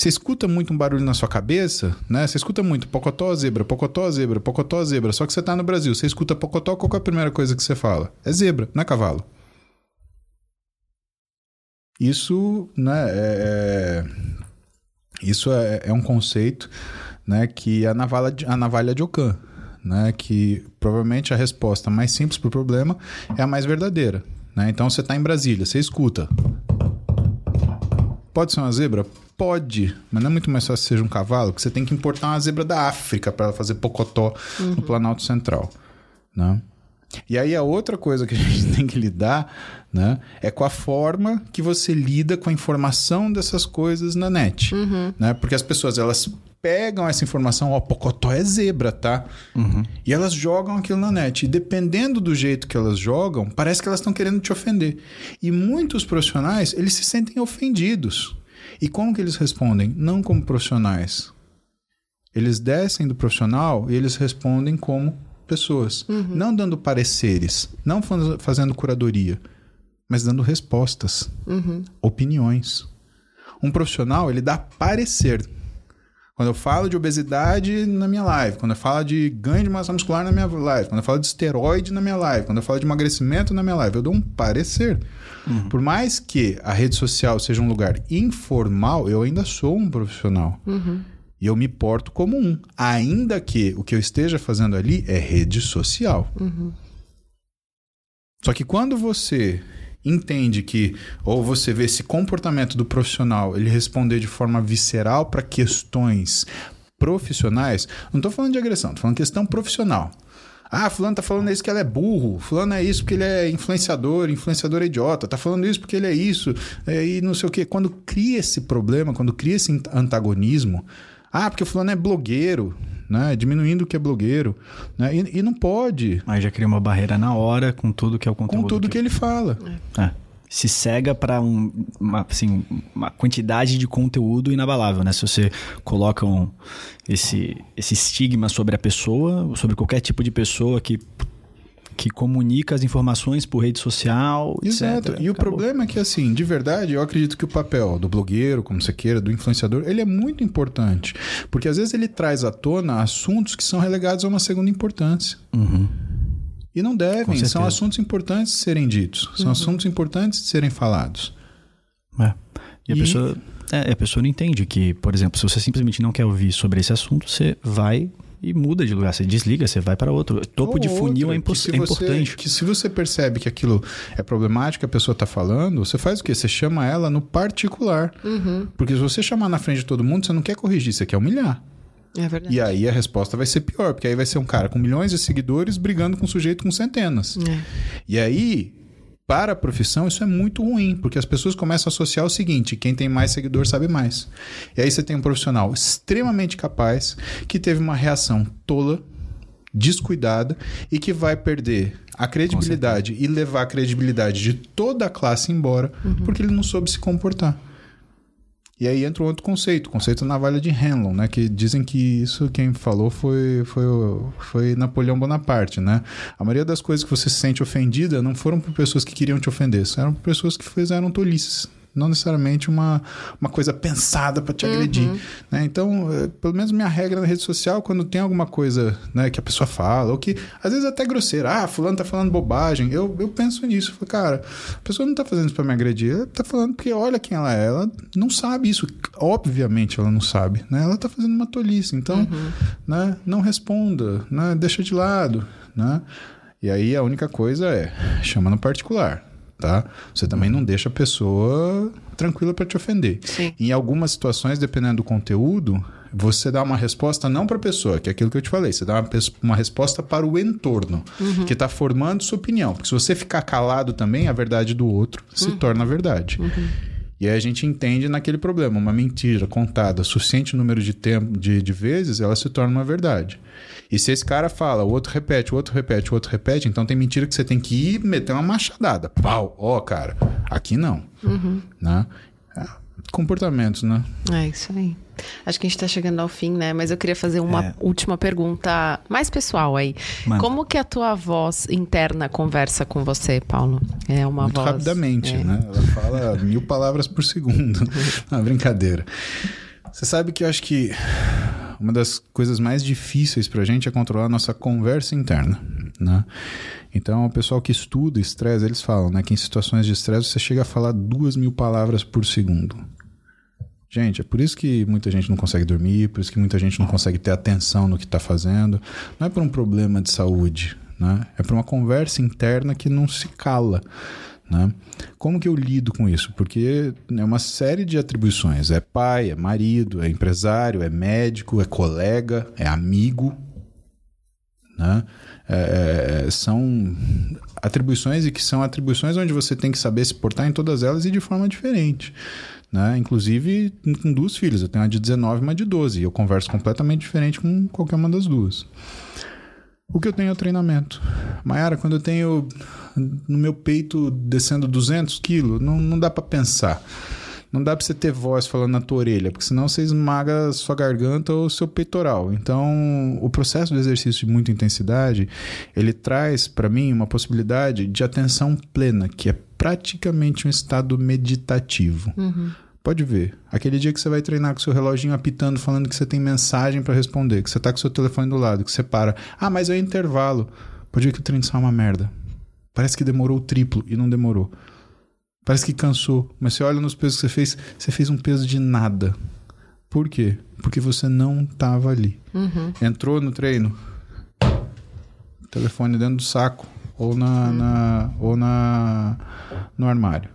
Você escuta muito um barulho na sua cabeça, né? Você escuta muito pocotó, zebra, pocotó, zebra, pocotó, zebra. Só que você está no Brasil, você escuta pocotó, qual é a primeira coisa que você fala? É zebra, não é cavalo. Isso, né, é, é isso é, é, um conceito, né, que a navalha, a navalha de Ockham, né, que provavelmente a resposta mais simples para o problema é a mais verdadeira. Né? Então você está em Brasília, você escuta. Pode ser uma zebra? Pode, mas não é muito mais fácil que seja um cavalo, que você tem que importar uma zebra da África para fazer pocotó uhum. no Planalto Central. Né? E aí a outra coisa que a gente tem que lidar né, é com a forma que você lida com a informação dessas coisas na net. Uhum. Né? Porque as pessoas elas pegam essa informação, ó, Pocotó é zebra, tá? Uhum. E elas jogam aquilo na net. E dependendo do jeito que elas jogam, parece que elas estão querendo te ofender. E muitos profissionais, eles se sentem ofendidos. E como que eles respondem? Não como profissionais. Eles descem do profissional e eles respondem como pessoas. Uhum. Não dando pareceres, não fazendo curadoria, mas dando respostas, uhum. opiniões. Um profissional, ele dá parecer. Quando eu falo de obesidade na minha live, quando eu falo de ganho de massa muscular na minha live, quando eu falo de esteroide na minha live, quando eu falo de emagrecimento na minha live, eu dou um parecer. Uhum. Por mais que a rede social seja um lugar informal, eu ainda sou um profissional. Uhum. E eu me porto como um. Ainda que o que eu esteja fazendo ali é rede social. Uhum. Só que quando você entende que, ou você vê esse comportamento do profissional, ele responder de forma visceral para questões profissionais, não estou falando de agressão, estou falando questão profissional. Ah, fulano tá falando isso que ela é burro, fulano é isso porque ele é influenciador, influenciador é idiota, tá falando isso porque ele é isso, é, e não sei o quê. Quando cria esse problema, quando cria esse antagonismo, ah, porque fulano é blogueiro, né? Diminuindo o que é blogueiro. Né? E, e, não pode. Aí já cria uma barreira na hora com tudo que é o conteúdo. Com tudo que, que ele fala. É. É. Se cega para um, uma, assim, uma quantidade de conteúdo inabalável, né? Se você coloca um, esse, esse estigma sobre a pessoa, sobre qualquer tipo de pessoa que que comunica as informações por rede social, Exato. Etc. E Acabou. o problema é que, assim, de verdade, eu acredito que o papel do blogueiro, como você queira, do influenciador, ele é muito importante. Porque às vezes ele traz à tona assuntos que são relegados a uma segunda importância. Uhum. E não devem, são assuntos importantes de serem ditos, são uhum. assuntos importantes de serem falados. É. E a e... pessoa. É, a pessoa não entende que, por exemplo, se você simplesmente não quer ouvir sobre esse assunto, você vai e muda de lugar. Você desliga, você vai para outro. Topo Ou de funil outra, é, impo é importante. Que se você percebe que aquilo é problemático, a pessoa está falando, você faz o quê? Você chama ela no particular. Uhum. Porque se você chamar na frente de todo mundo, você não quer corrigir, você quer humilhar. É verdade. E aí a resposta vai ser pior, porque aí vai ser um cara com milhões de seguidores brigando com um sujeito com centenas. É. E aí para a profissão, isso é muito ruim, porque as pessoas começam a associar o seguinte: quem tem mais seguidor sabe mais. E aí você tem um profissional extremamente capaz que teve uma reação tola, descuidada e que vai perder a credibilidade e levar a credibilidade de toda a classe embora uhum. porque ele não soube se comportar. E aí entra um outro conceito, o conceito navalha de Henlon, né? Que dizem que isso quem falou foi, foi, foi Napoleão Bonaparte, né? A maioria das coisas que você se sente ofendida não foram por pessoas que queriam te ofender, eram por pessoas que fizeram tolices não necessariamente uma, uma coisa pensada para te uhum. agredir. Né? Então, eh, pelo menos minha regra na rede social, quando tem alguma coisa né, que a pessoa fala, ou que às vezes até grosseira, ah, fulano tá falando bobagem, eu, eu penso nisso. Eu falo, cara, a pessoa não tá fazendo isso para me agredir, ela tá falando porque olha quem ela é, ela não sabe isso. Obviamente ela não sabe, né? Ela tá fazendo uma tolice. Então, uhum. né, não responda, né? deixa de lado, né? E aí a única coisa é chama no particular tá? Você também não deixa a pessoa tranquila para te ofender. Sim. Em algumas situações, dependendo do conteúdo, você dá uma resposta não para a pessoa, que é aquilo que eu te falei, você dá uma, uma resposta para o entorno, uhum. que está formando sua opinião. Porque se você ficar calado também, a verdade do outro se uhum. torna verdade. Uhum. E aí a gente entende naquele problema, uma mentira contada suficiente número de tempo de, de vezes, ela se torna uma verdade. E se esse cara fala, o outro repete, o outro repete, o outro repete, então tem mentira que você tem que ir meter uma machadada. Pau, ó, oh, cara, aqui não. Uhum. Né? É, comportamentos, né? É isso aí. Acho que a gente tá chegando ao fim, né? Mas eu queria fazer uma é. última pergunta mais pessoal aí. Mano. Como que a tua voz interna conversa com você, Paulo? É uma Muito voz... rapidamente, é. né? Ela fala mil palavras por segundo. Não, brincadeira. Você sabe que eu acho que uma das coisas mais difíceis para a gente é controlar a nossa conversa interna, né? Então, o pessoal que estuda estresse, eles falam, né, que em situações de estresse você chega a falar duas mil palavras por segundo. Gente, é por isso que muita gente não consegue dormir, por isso que muita gente não consegue ter atenção no que está fazendo. Não é por um problema de saúde, né? É por uma conversa interna que não se cala. Né? Como que eu lido com isso? Porque é uma série de atribuições. É pai, é marido, é empresário, é médico, é colega, é amigo. Né? É, é, são atribuições e que são atribuições onde você tem que saber se portar em todas elas e de forma diferente. Né? Inclusive com duas filhas. Eu tenho uma de 19 e uma de 12. E eu converso completamente diferente com qualquer uma das duas. O que eu tenho é o treinamento. Mayara, quando eu tenho no meu peito descendo 200 quilos, não, não dá para pensar. Não dá para você ter voz falando na tua orelha, porque senão você esmaga sua garganta ou seu peitoral. Então, o processo do exercício de muita intensidade, ele traz para mim uma possibilidade de atenção plena, que é praticamente um estado meditativo. Uhum. Pode ver. Aquele dia que você vai treinar com seu reloginho apitando, falando que você tem mensagem para responder, que você tá com seu telefone do lado, que você para. Ah, mas é intervalo. Pode ver que o treino só é uma merda. Parece que demorou o triplo e não demorou. Parece que cansou, mas você olha nos pesos que você fez, você fez um peso de nada. Por quê? Porque você não estava ali. Uhum. Entrou no treino, telefone dentro do saco ou na, uhum. na ou na no armário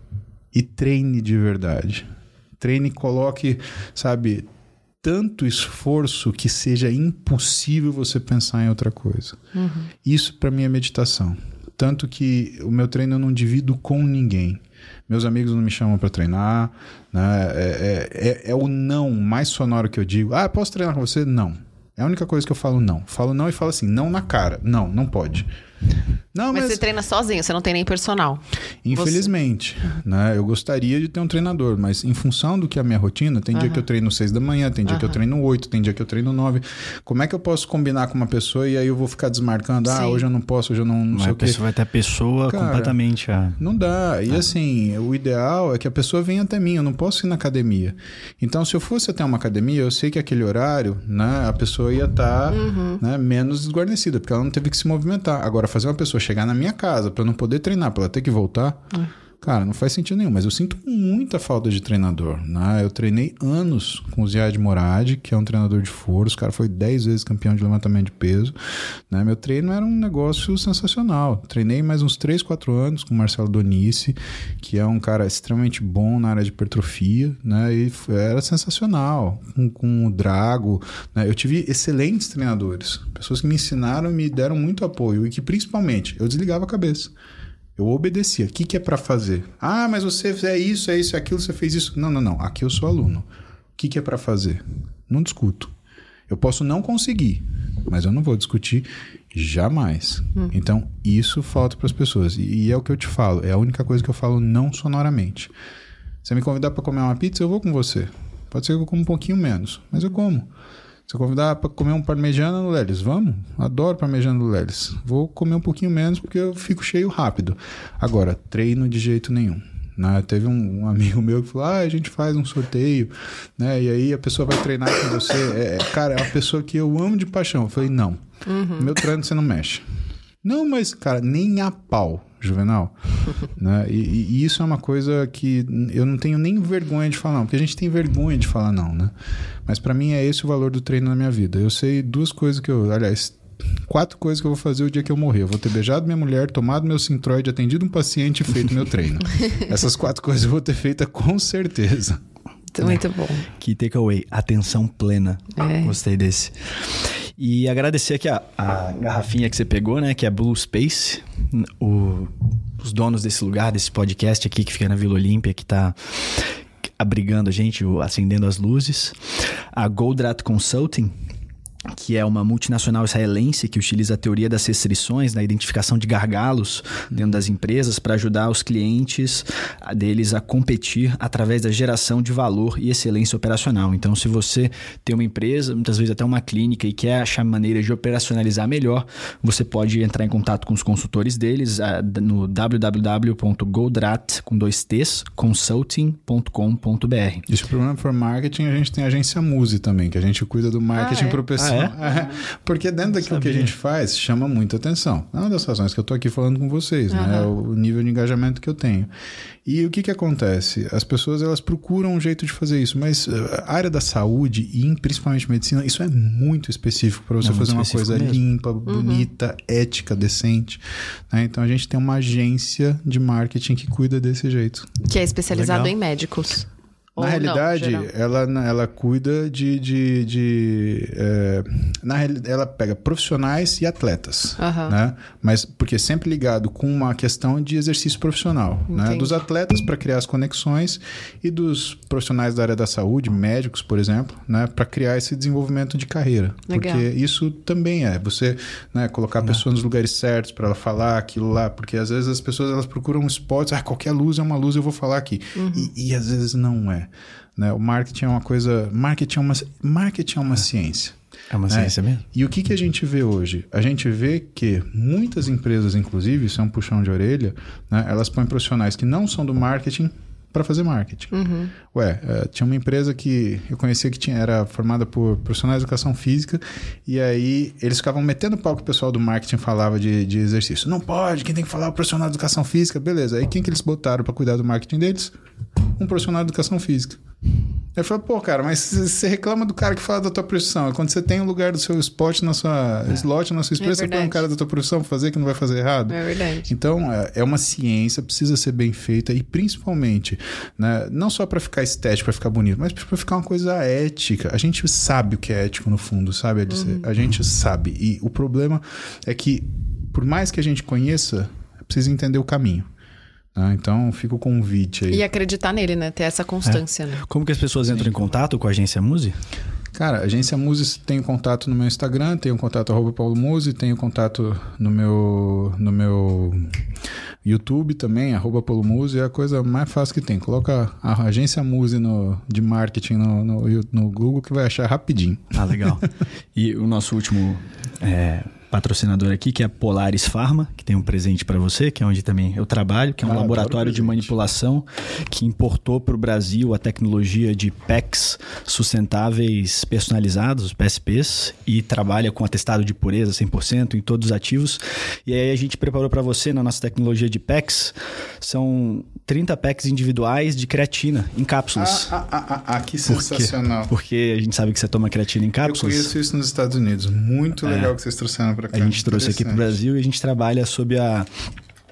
e treine de verdade treine e coloque, sabe, tanto esforço que seja impossível você pensar em outra coisa. Uhum. Isso para mim é meditação. Tanto que o meu treino eu não divido com ninguém. Meus amigos não me chamam para treinar. Né? É, é, é, é, o não mais sonoro que eu digo. Ah, posso treinar com você? Não. É a única coisa que eu falo não. Falo não e falo assim, não na cara. Não, não pode. Não, mas, mas, você treina sozinho, você não tem nem personal. Infelizmente, você... né? Eu gostaria de ter um treinador, mas em função do que é a minha rotina, tem dia que eu treino seis da manhã, tem dia que eu treino oito, tem dia que eu treino nove. Como é que eu posso combinar com uma pessoa e aí eu vou ficar desmarcando? Ah, Sim. hoje eu não posso, hoje eu não, não mas sei o quê. vai ter a pessoa Cara, completamente... A... Não dá. E ah. assim, o ideal é que a pessoa venha até mim, eu não posso ir na academia. Então, se eu fosse até uma academia, eu sei que aquele horário, né, a pessoa ia estar tá, uhum. né, menos desguarnecida, porque ela não teve que se movimentar. Agora, fazer uma pessoa chegar na minha casa para não poder treinar, para ela ter que voltar. É. Cara, não faz sentido nenhum, mas eu sinto muita falta de treinador. Né? Eu treinei anos com o Ziad Morad, que é um treinador de força. O cara foi 10 vezes campeão de levantamento de peso. Né? Meu treino era um negócio sensacional. Treinei mais uns 3, 4 anos com o Marcelo Donice, que é um cara extremamente bom na área de hipertrofia. Né? E era sensacional. Com, com o Drago. Né? Eu tive excelentes treinadores. Pessoas que me ensinaram e me deram muito apoio. E que, principalmente, eu desligava a cabeça. Eu obedecia. O que, que é para fazer? Ah, mas você é isso, é isso, é aquilo, você fez isso. Não, não, não. Aqui eu sou aluno. O que, que é para fazer? Não discuto. Eu posso não conseguir, mas eu não vou discutir jamais. Hum. Então, isso falta para as pessoas. E, e, é o que eu te falo. É a única coisa que eu falo não sonoramente. Você me convidar para comer uma pizza, eu vou com você. Pode ser que eu como um pouquinho menos, mas eu como. Se eu convidar para comer um parmegiana no Lelis, vamos? Adoro parmegiana no Lelis. Vou comer um pouquinho menos porque eu fico cheio rápido. Agora, treino de jeito nenhum. Né? Teve um, um, amigo meu que falou: ah, a gente faz um sorteio, né? E aí a pessoa vai treinar com você. É, é cara, é uma pessoa que eu amo de paixão. Eu falei: não, uhum. meu treino você não mexe. Não, mas, cara, nem a pau. Juvenal. né? E, e, isso é uma coisa que eu não tenho nem vergonha de falar, não, porque a gente tem vergonha de falar não, né? Mas para mim é esse o valor do treino na minha vida. Eu sei duas coisas que eu, aliás, quatro coisas que eu vou fazer o dia que eu morrer. Eu vou ter beijado minha mulher, tomado meu Sintroid, atendido um paciente e feito meu treino. Essas quatro coisas eu vou ter feita com certeza. Muito bom. Que takeaway, atenção plena. É. Gostei desse. E agradecer aqui a, a garrafinha que você pegou, né? Que é Blue Space. O, os donos desse lugar, desse podcast aqui que fica na Vila Olímpia, que tá abrigando a gente, acendendo as luzes. A Goldrat Consulting, que é uma multinacional israelense que utiliza a teoria das restrições na identificação de gargalos dentro das empresas para ajudar os clientes deles a competir através da geração de valor e excelência operacional. Então, se você tem uma empresa, muitas vezes até uma clínica e quer achar maneiras de operacionalizar melhor, você pode entrar em contato com os consultores deles no www.goldrat com dois t's consulting.com.br. E se o problema for marketing, a gente tem a agência Muse também, que a gente cuida do marketing ah, é? para o pessoal ah, é? Porque dentro daquilo que a gente faz, chama muita atenção. É uma das razões que eu estou aqui falando com vocês, uhum. né? É o nível de engajamento que eu tenho. E o que que acontece? As pessoas, elas procuram um jeito de fazer isso, mas eh, a área da saúde e principalmente medicina, isso é muito específico para você é fazer uma coisa mesmo. limpa, uhum. bonita, ética, decente. Né? Então a gente tem uma agência de marketing que cuida desse jeito. Que é especializado Legal. em médicos. Na realidade, não, ela, ela cuida de. de, de é, na ela pega profissionais e atletas. Uhum. Né? Mas porque sempre ligado com uma questão de exercício profissional. Né? Dos atletas para criar as conexões e dos profissionais da área da saúde, médicos, por exemplo, né? para criar esse desenvolvimento de carreira. Legal. Porque isso também é você né, colocar a pessoa nos lugares certos para ela falar aquilo lá. Porque às vezes as pessoas elas procuram esportes, ah, qualquer luz é uma luz, eu vou falar aqui. Uhum. E, e às vezes não é. Né? O marketing é uma coisa. Marketing é uma, marketing é uma é. ciência. É uma né? ciência mesmo? E o que, que a gente vê hoje? A gente vê que muitas empresas, inclusive, isso é um puxão de orelha, né? elas põem profissionais que não são do marketing para fazer marketing. Uhum. Ué, uh, tinha uma empresa que eu conhecia que tinha, era formada por profissionais de educação física, e aí eles ficavam metendo pau que o pessoal do marketing falava de, de exercício. Não pode, quem tem que falar é o profissional de educação física, beleza. Aí quem que eles botaram para cuidar do marketing deles? Um profissional de educação física. Eu falei, pô, cara, mas você reclama do cara que fala da tua profissão. Quando você tem o um lugar do seu spot na sua é. slot, na sua empresa, é você põe um cara da tua profissão pra fazer que não vai fazer errado. É verdade. Então, é, é uma ciência, precisa ser bem feita e principalmente, né, não só para ficar estético, para ficar bonito, mas para ficar uma coisa ética. A gente sabe o que é ético no fundo, sabe? Uhum. A gente sabe. E o problema é que, por mais que a gente conheça, precisa entender o caminho. Ah, então fica o convite aí. E acreditar nele, né? Ter essa constância, é. né? Como que as pessoas entram Sim. em contato com a agência Muse? Cara, a agência Muse tem contato no meu Instagram, tem o contato arroba Paulo Muse, tem contato no meu, no meu YouTube também, arroba Paulo Muse, é a coisa mais fácil que tem. Coloca a agência Muse no, de marketing no, no, no Google que vai achar rapidinho. Ah, legal. e o nosso último é, patrocinador aqui, que é a Polaris Pharma, que tem um presente para você, que é onde também eu trabalho, que é um ah, laboratório de manipulação que importou para o Brasil a tecnologia de PECs sustentáveis personalizados, os PSPs, e trabalha com atestado de pureza 100% em todos os ativos. E aí a gente preparou para você na nossa tecnologia de PECs, são 30 packs individuais de creatina em cápsulas. Ah, ah, ah, ah, que sensacional. Porque a gente sabe que você toma creatina em cápsulas. Eu conheço isso nos Estados Unidos. Muito legal é. que vocês trouxeram para cá. A gente trouxe aqui para o Brasil e a gente trabalha sob a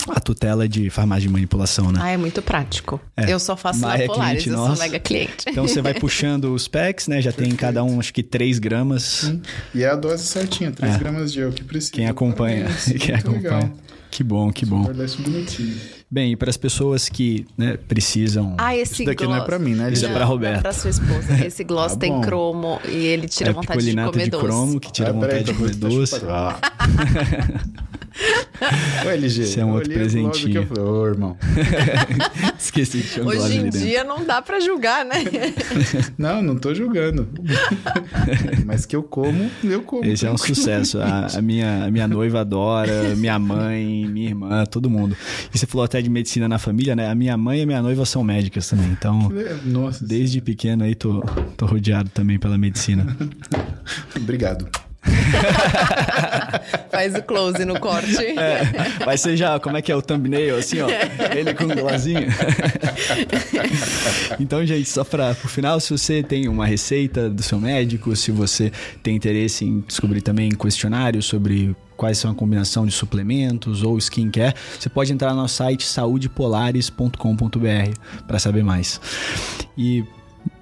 a tutela de farmácia de manipulação, né? Ah, é muito prático. É. Eu só faço na é Polaris, eu sou mega cliente. Então você vai puxando os packs, né? Já Perfeito. tem cada um, acho que 3 gramas. Sim. E é a dose certinha, 3 é. gramas de eu que precisa. Quem acompanha. Quem acompanha. Legal. Que bom, que bom. Guardar isso bonitinho. Bem, e para as pessoas que né, precisam. Ah, esse Isso daqui gloss. não é para mim, né? Isso é para Roberto. É para sua esposa. Esse gloss ah, tem cromo e ele tira é vontade de comer de doce. cromo que tira ah, vontade de comer doce. Ô, LG. Isso é um outro presentinho. Eu falei, ô, irmão. Esqueci que tinha um Hoje em dia não dá para julgar, né? não, não tô julgando. Mas que eu como, eu como. Esse é um sucesso. A, a, minha, a minha noiva adora, minha mãe, minha irmã, todo mundo. E você falou até de medicina na família, né? A minha mãe e a minha noiva são médicas também. Então, Nossa, desde pequeno aí tô, tô rodeado também pela medicina. Obrigado. Faz o close no corte. É, vai ser já, como é que é o thumbnail, assim, ó. Ele com o glazinho. então, gente, só para o final, se você tem uma receita do seu médico, se você tem interesse em descobrir também questionários sobre quais são a combinação de suplementos ou skincare, você pode entrar no nosso site saudepolares.com.br para saber mais. E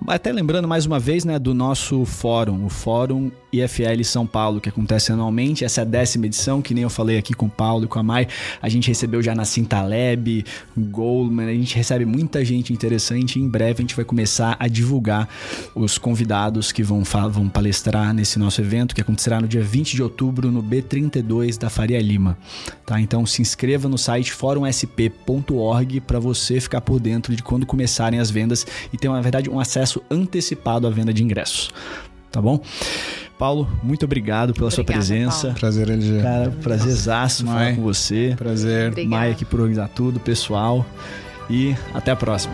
Até lembrando mais uma vez, né, do nosso fórum, o Fórum IFL São Paulo, que acontece anualmente. Essa é a décima edição, que nem eu falei aqui com o Paulo e com a Mai. A gente recebeu já na Cintaleb, Goldman, a gente recebe muita gente interessante em breve a gente vai começar a divulgar os convidados que vão, vão palestrar nesse nosso evento, que acontecerá no dia 20 de outubro no B32 da Faria Lima. Tá? Então se inscreva no site fórumsp.org para você ficar por dentro de quando começarem as vendas e ter, na verdade, um acesso antecipado à venda de ingressos. Tá bom? Paulo, muito obrigado pela Obrigada, sua presença. Paulo. Prazer, LG. Cara, prazerzaço falar com você. Prazer. Obrigada. Maia aqui por organizar tudo, pessoal. E até a próxima.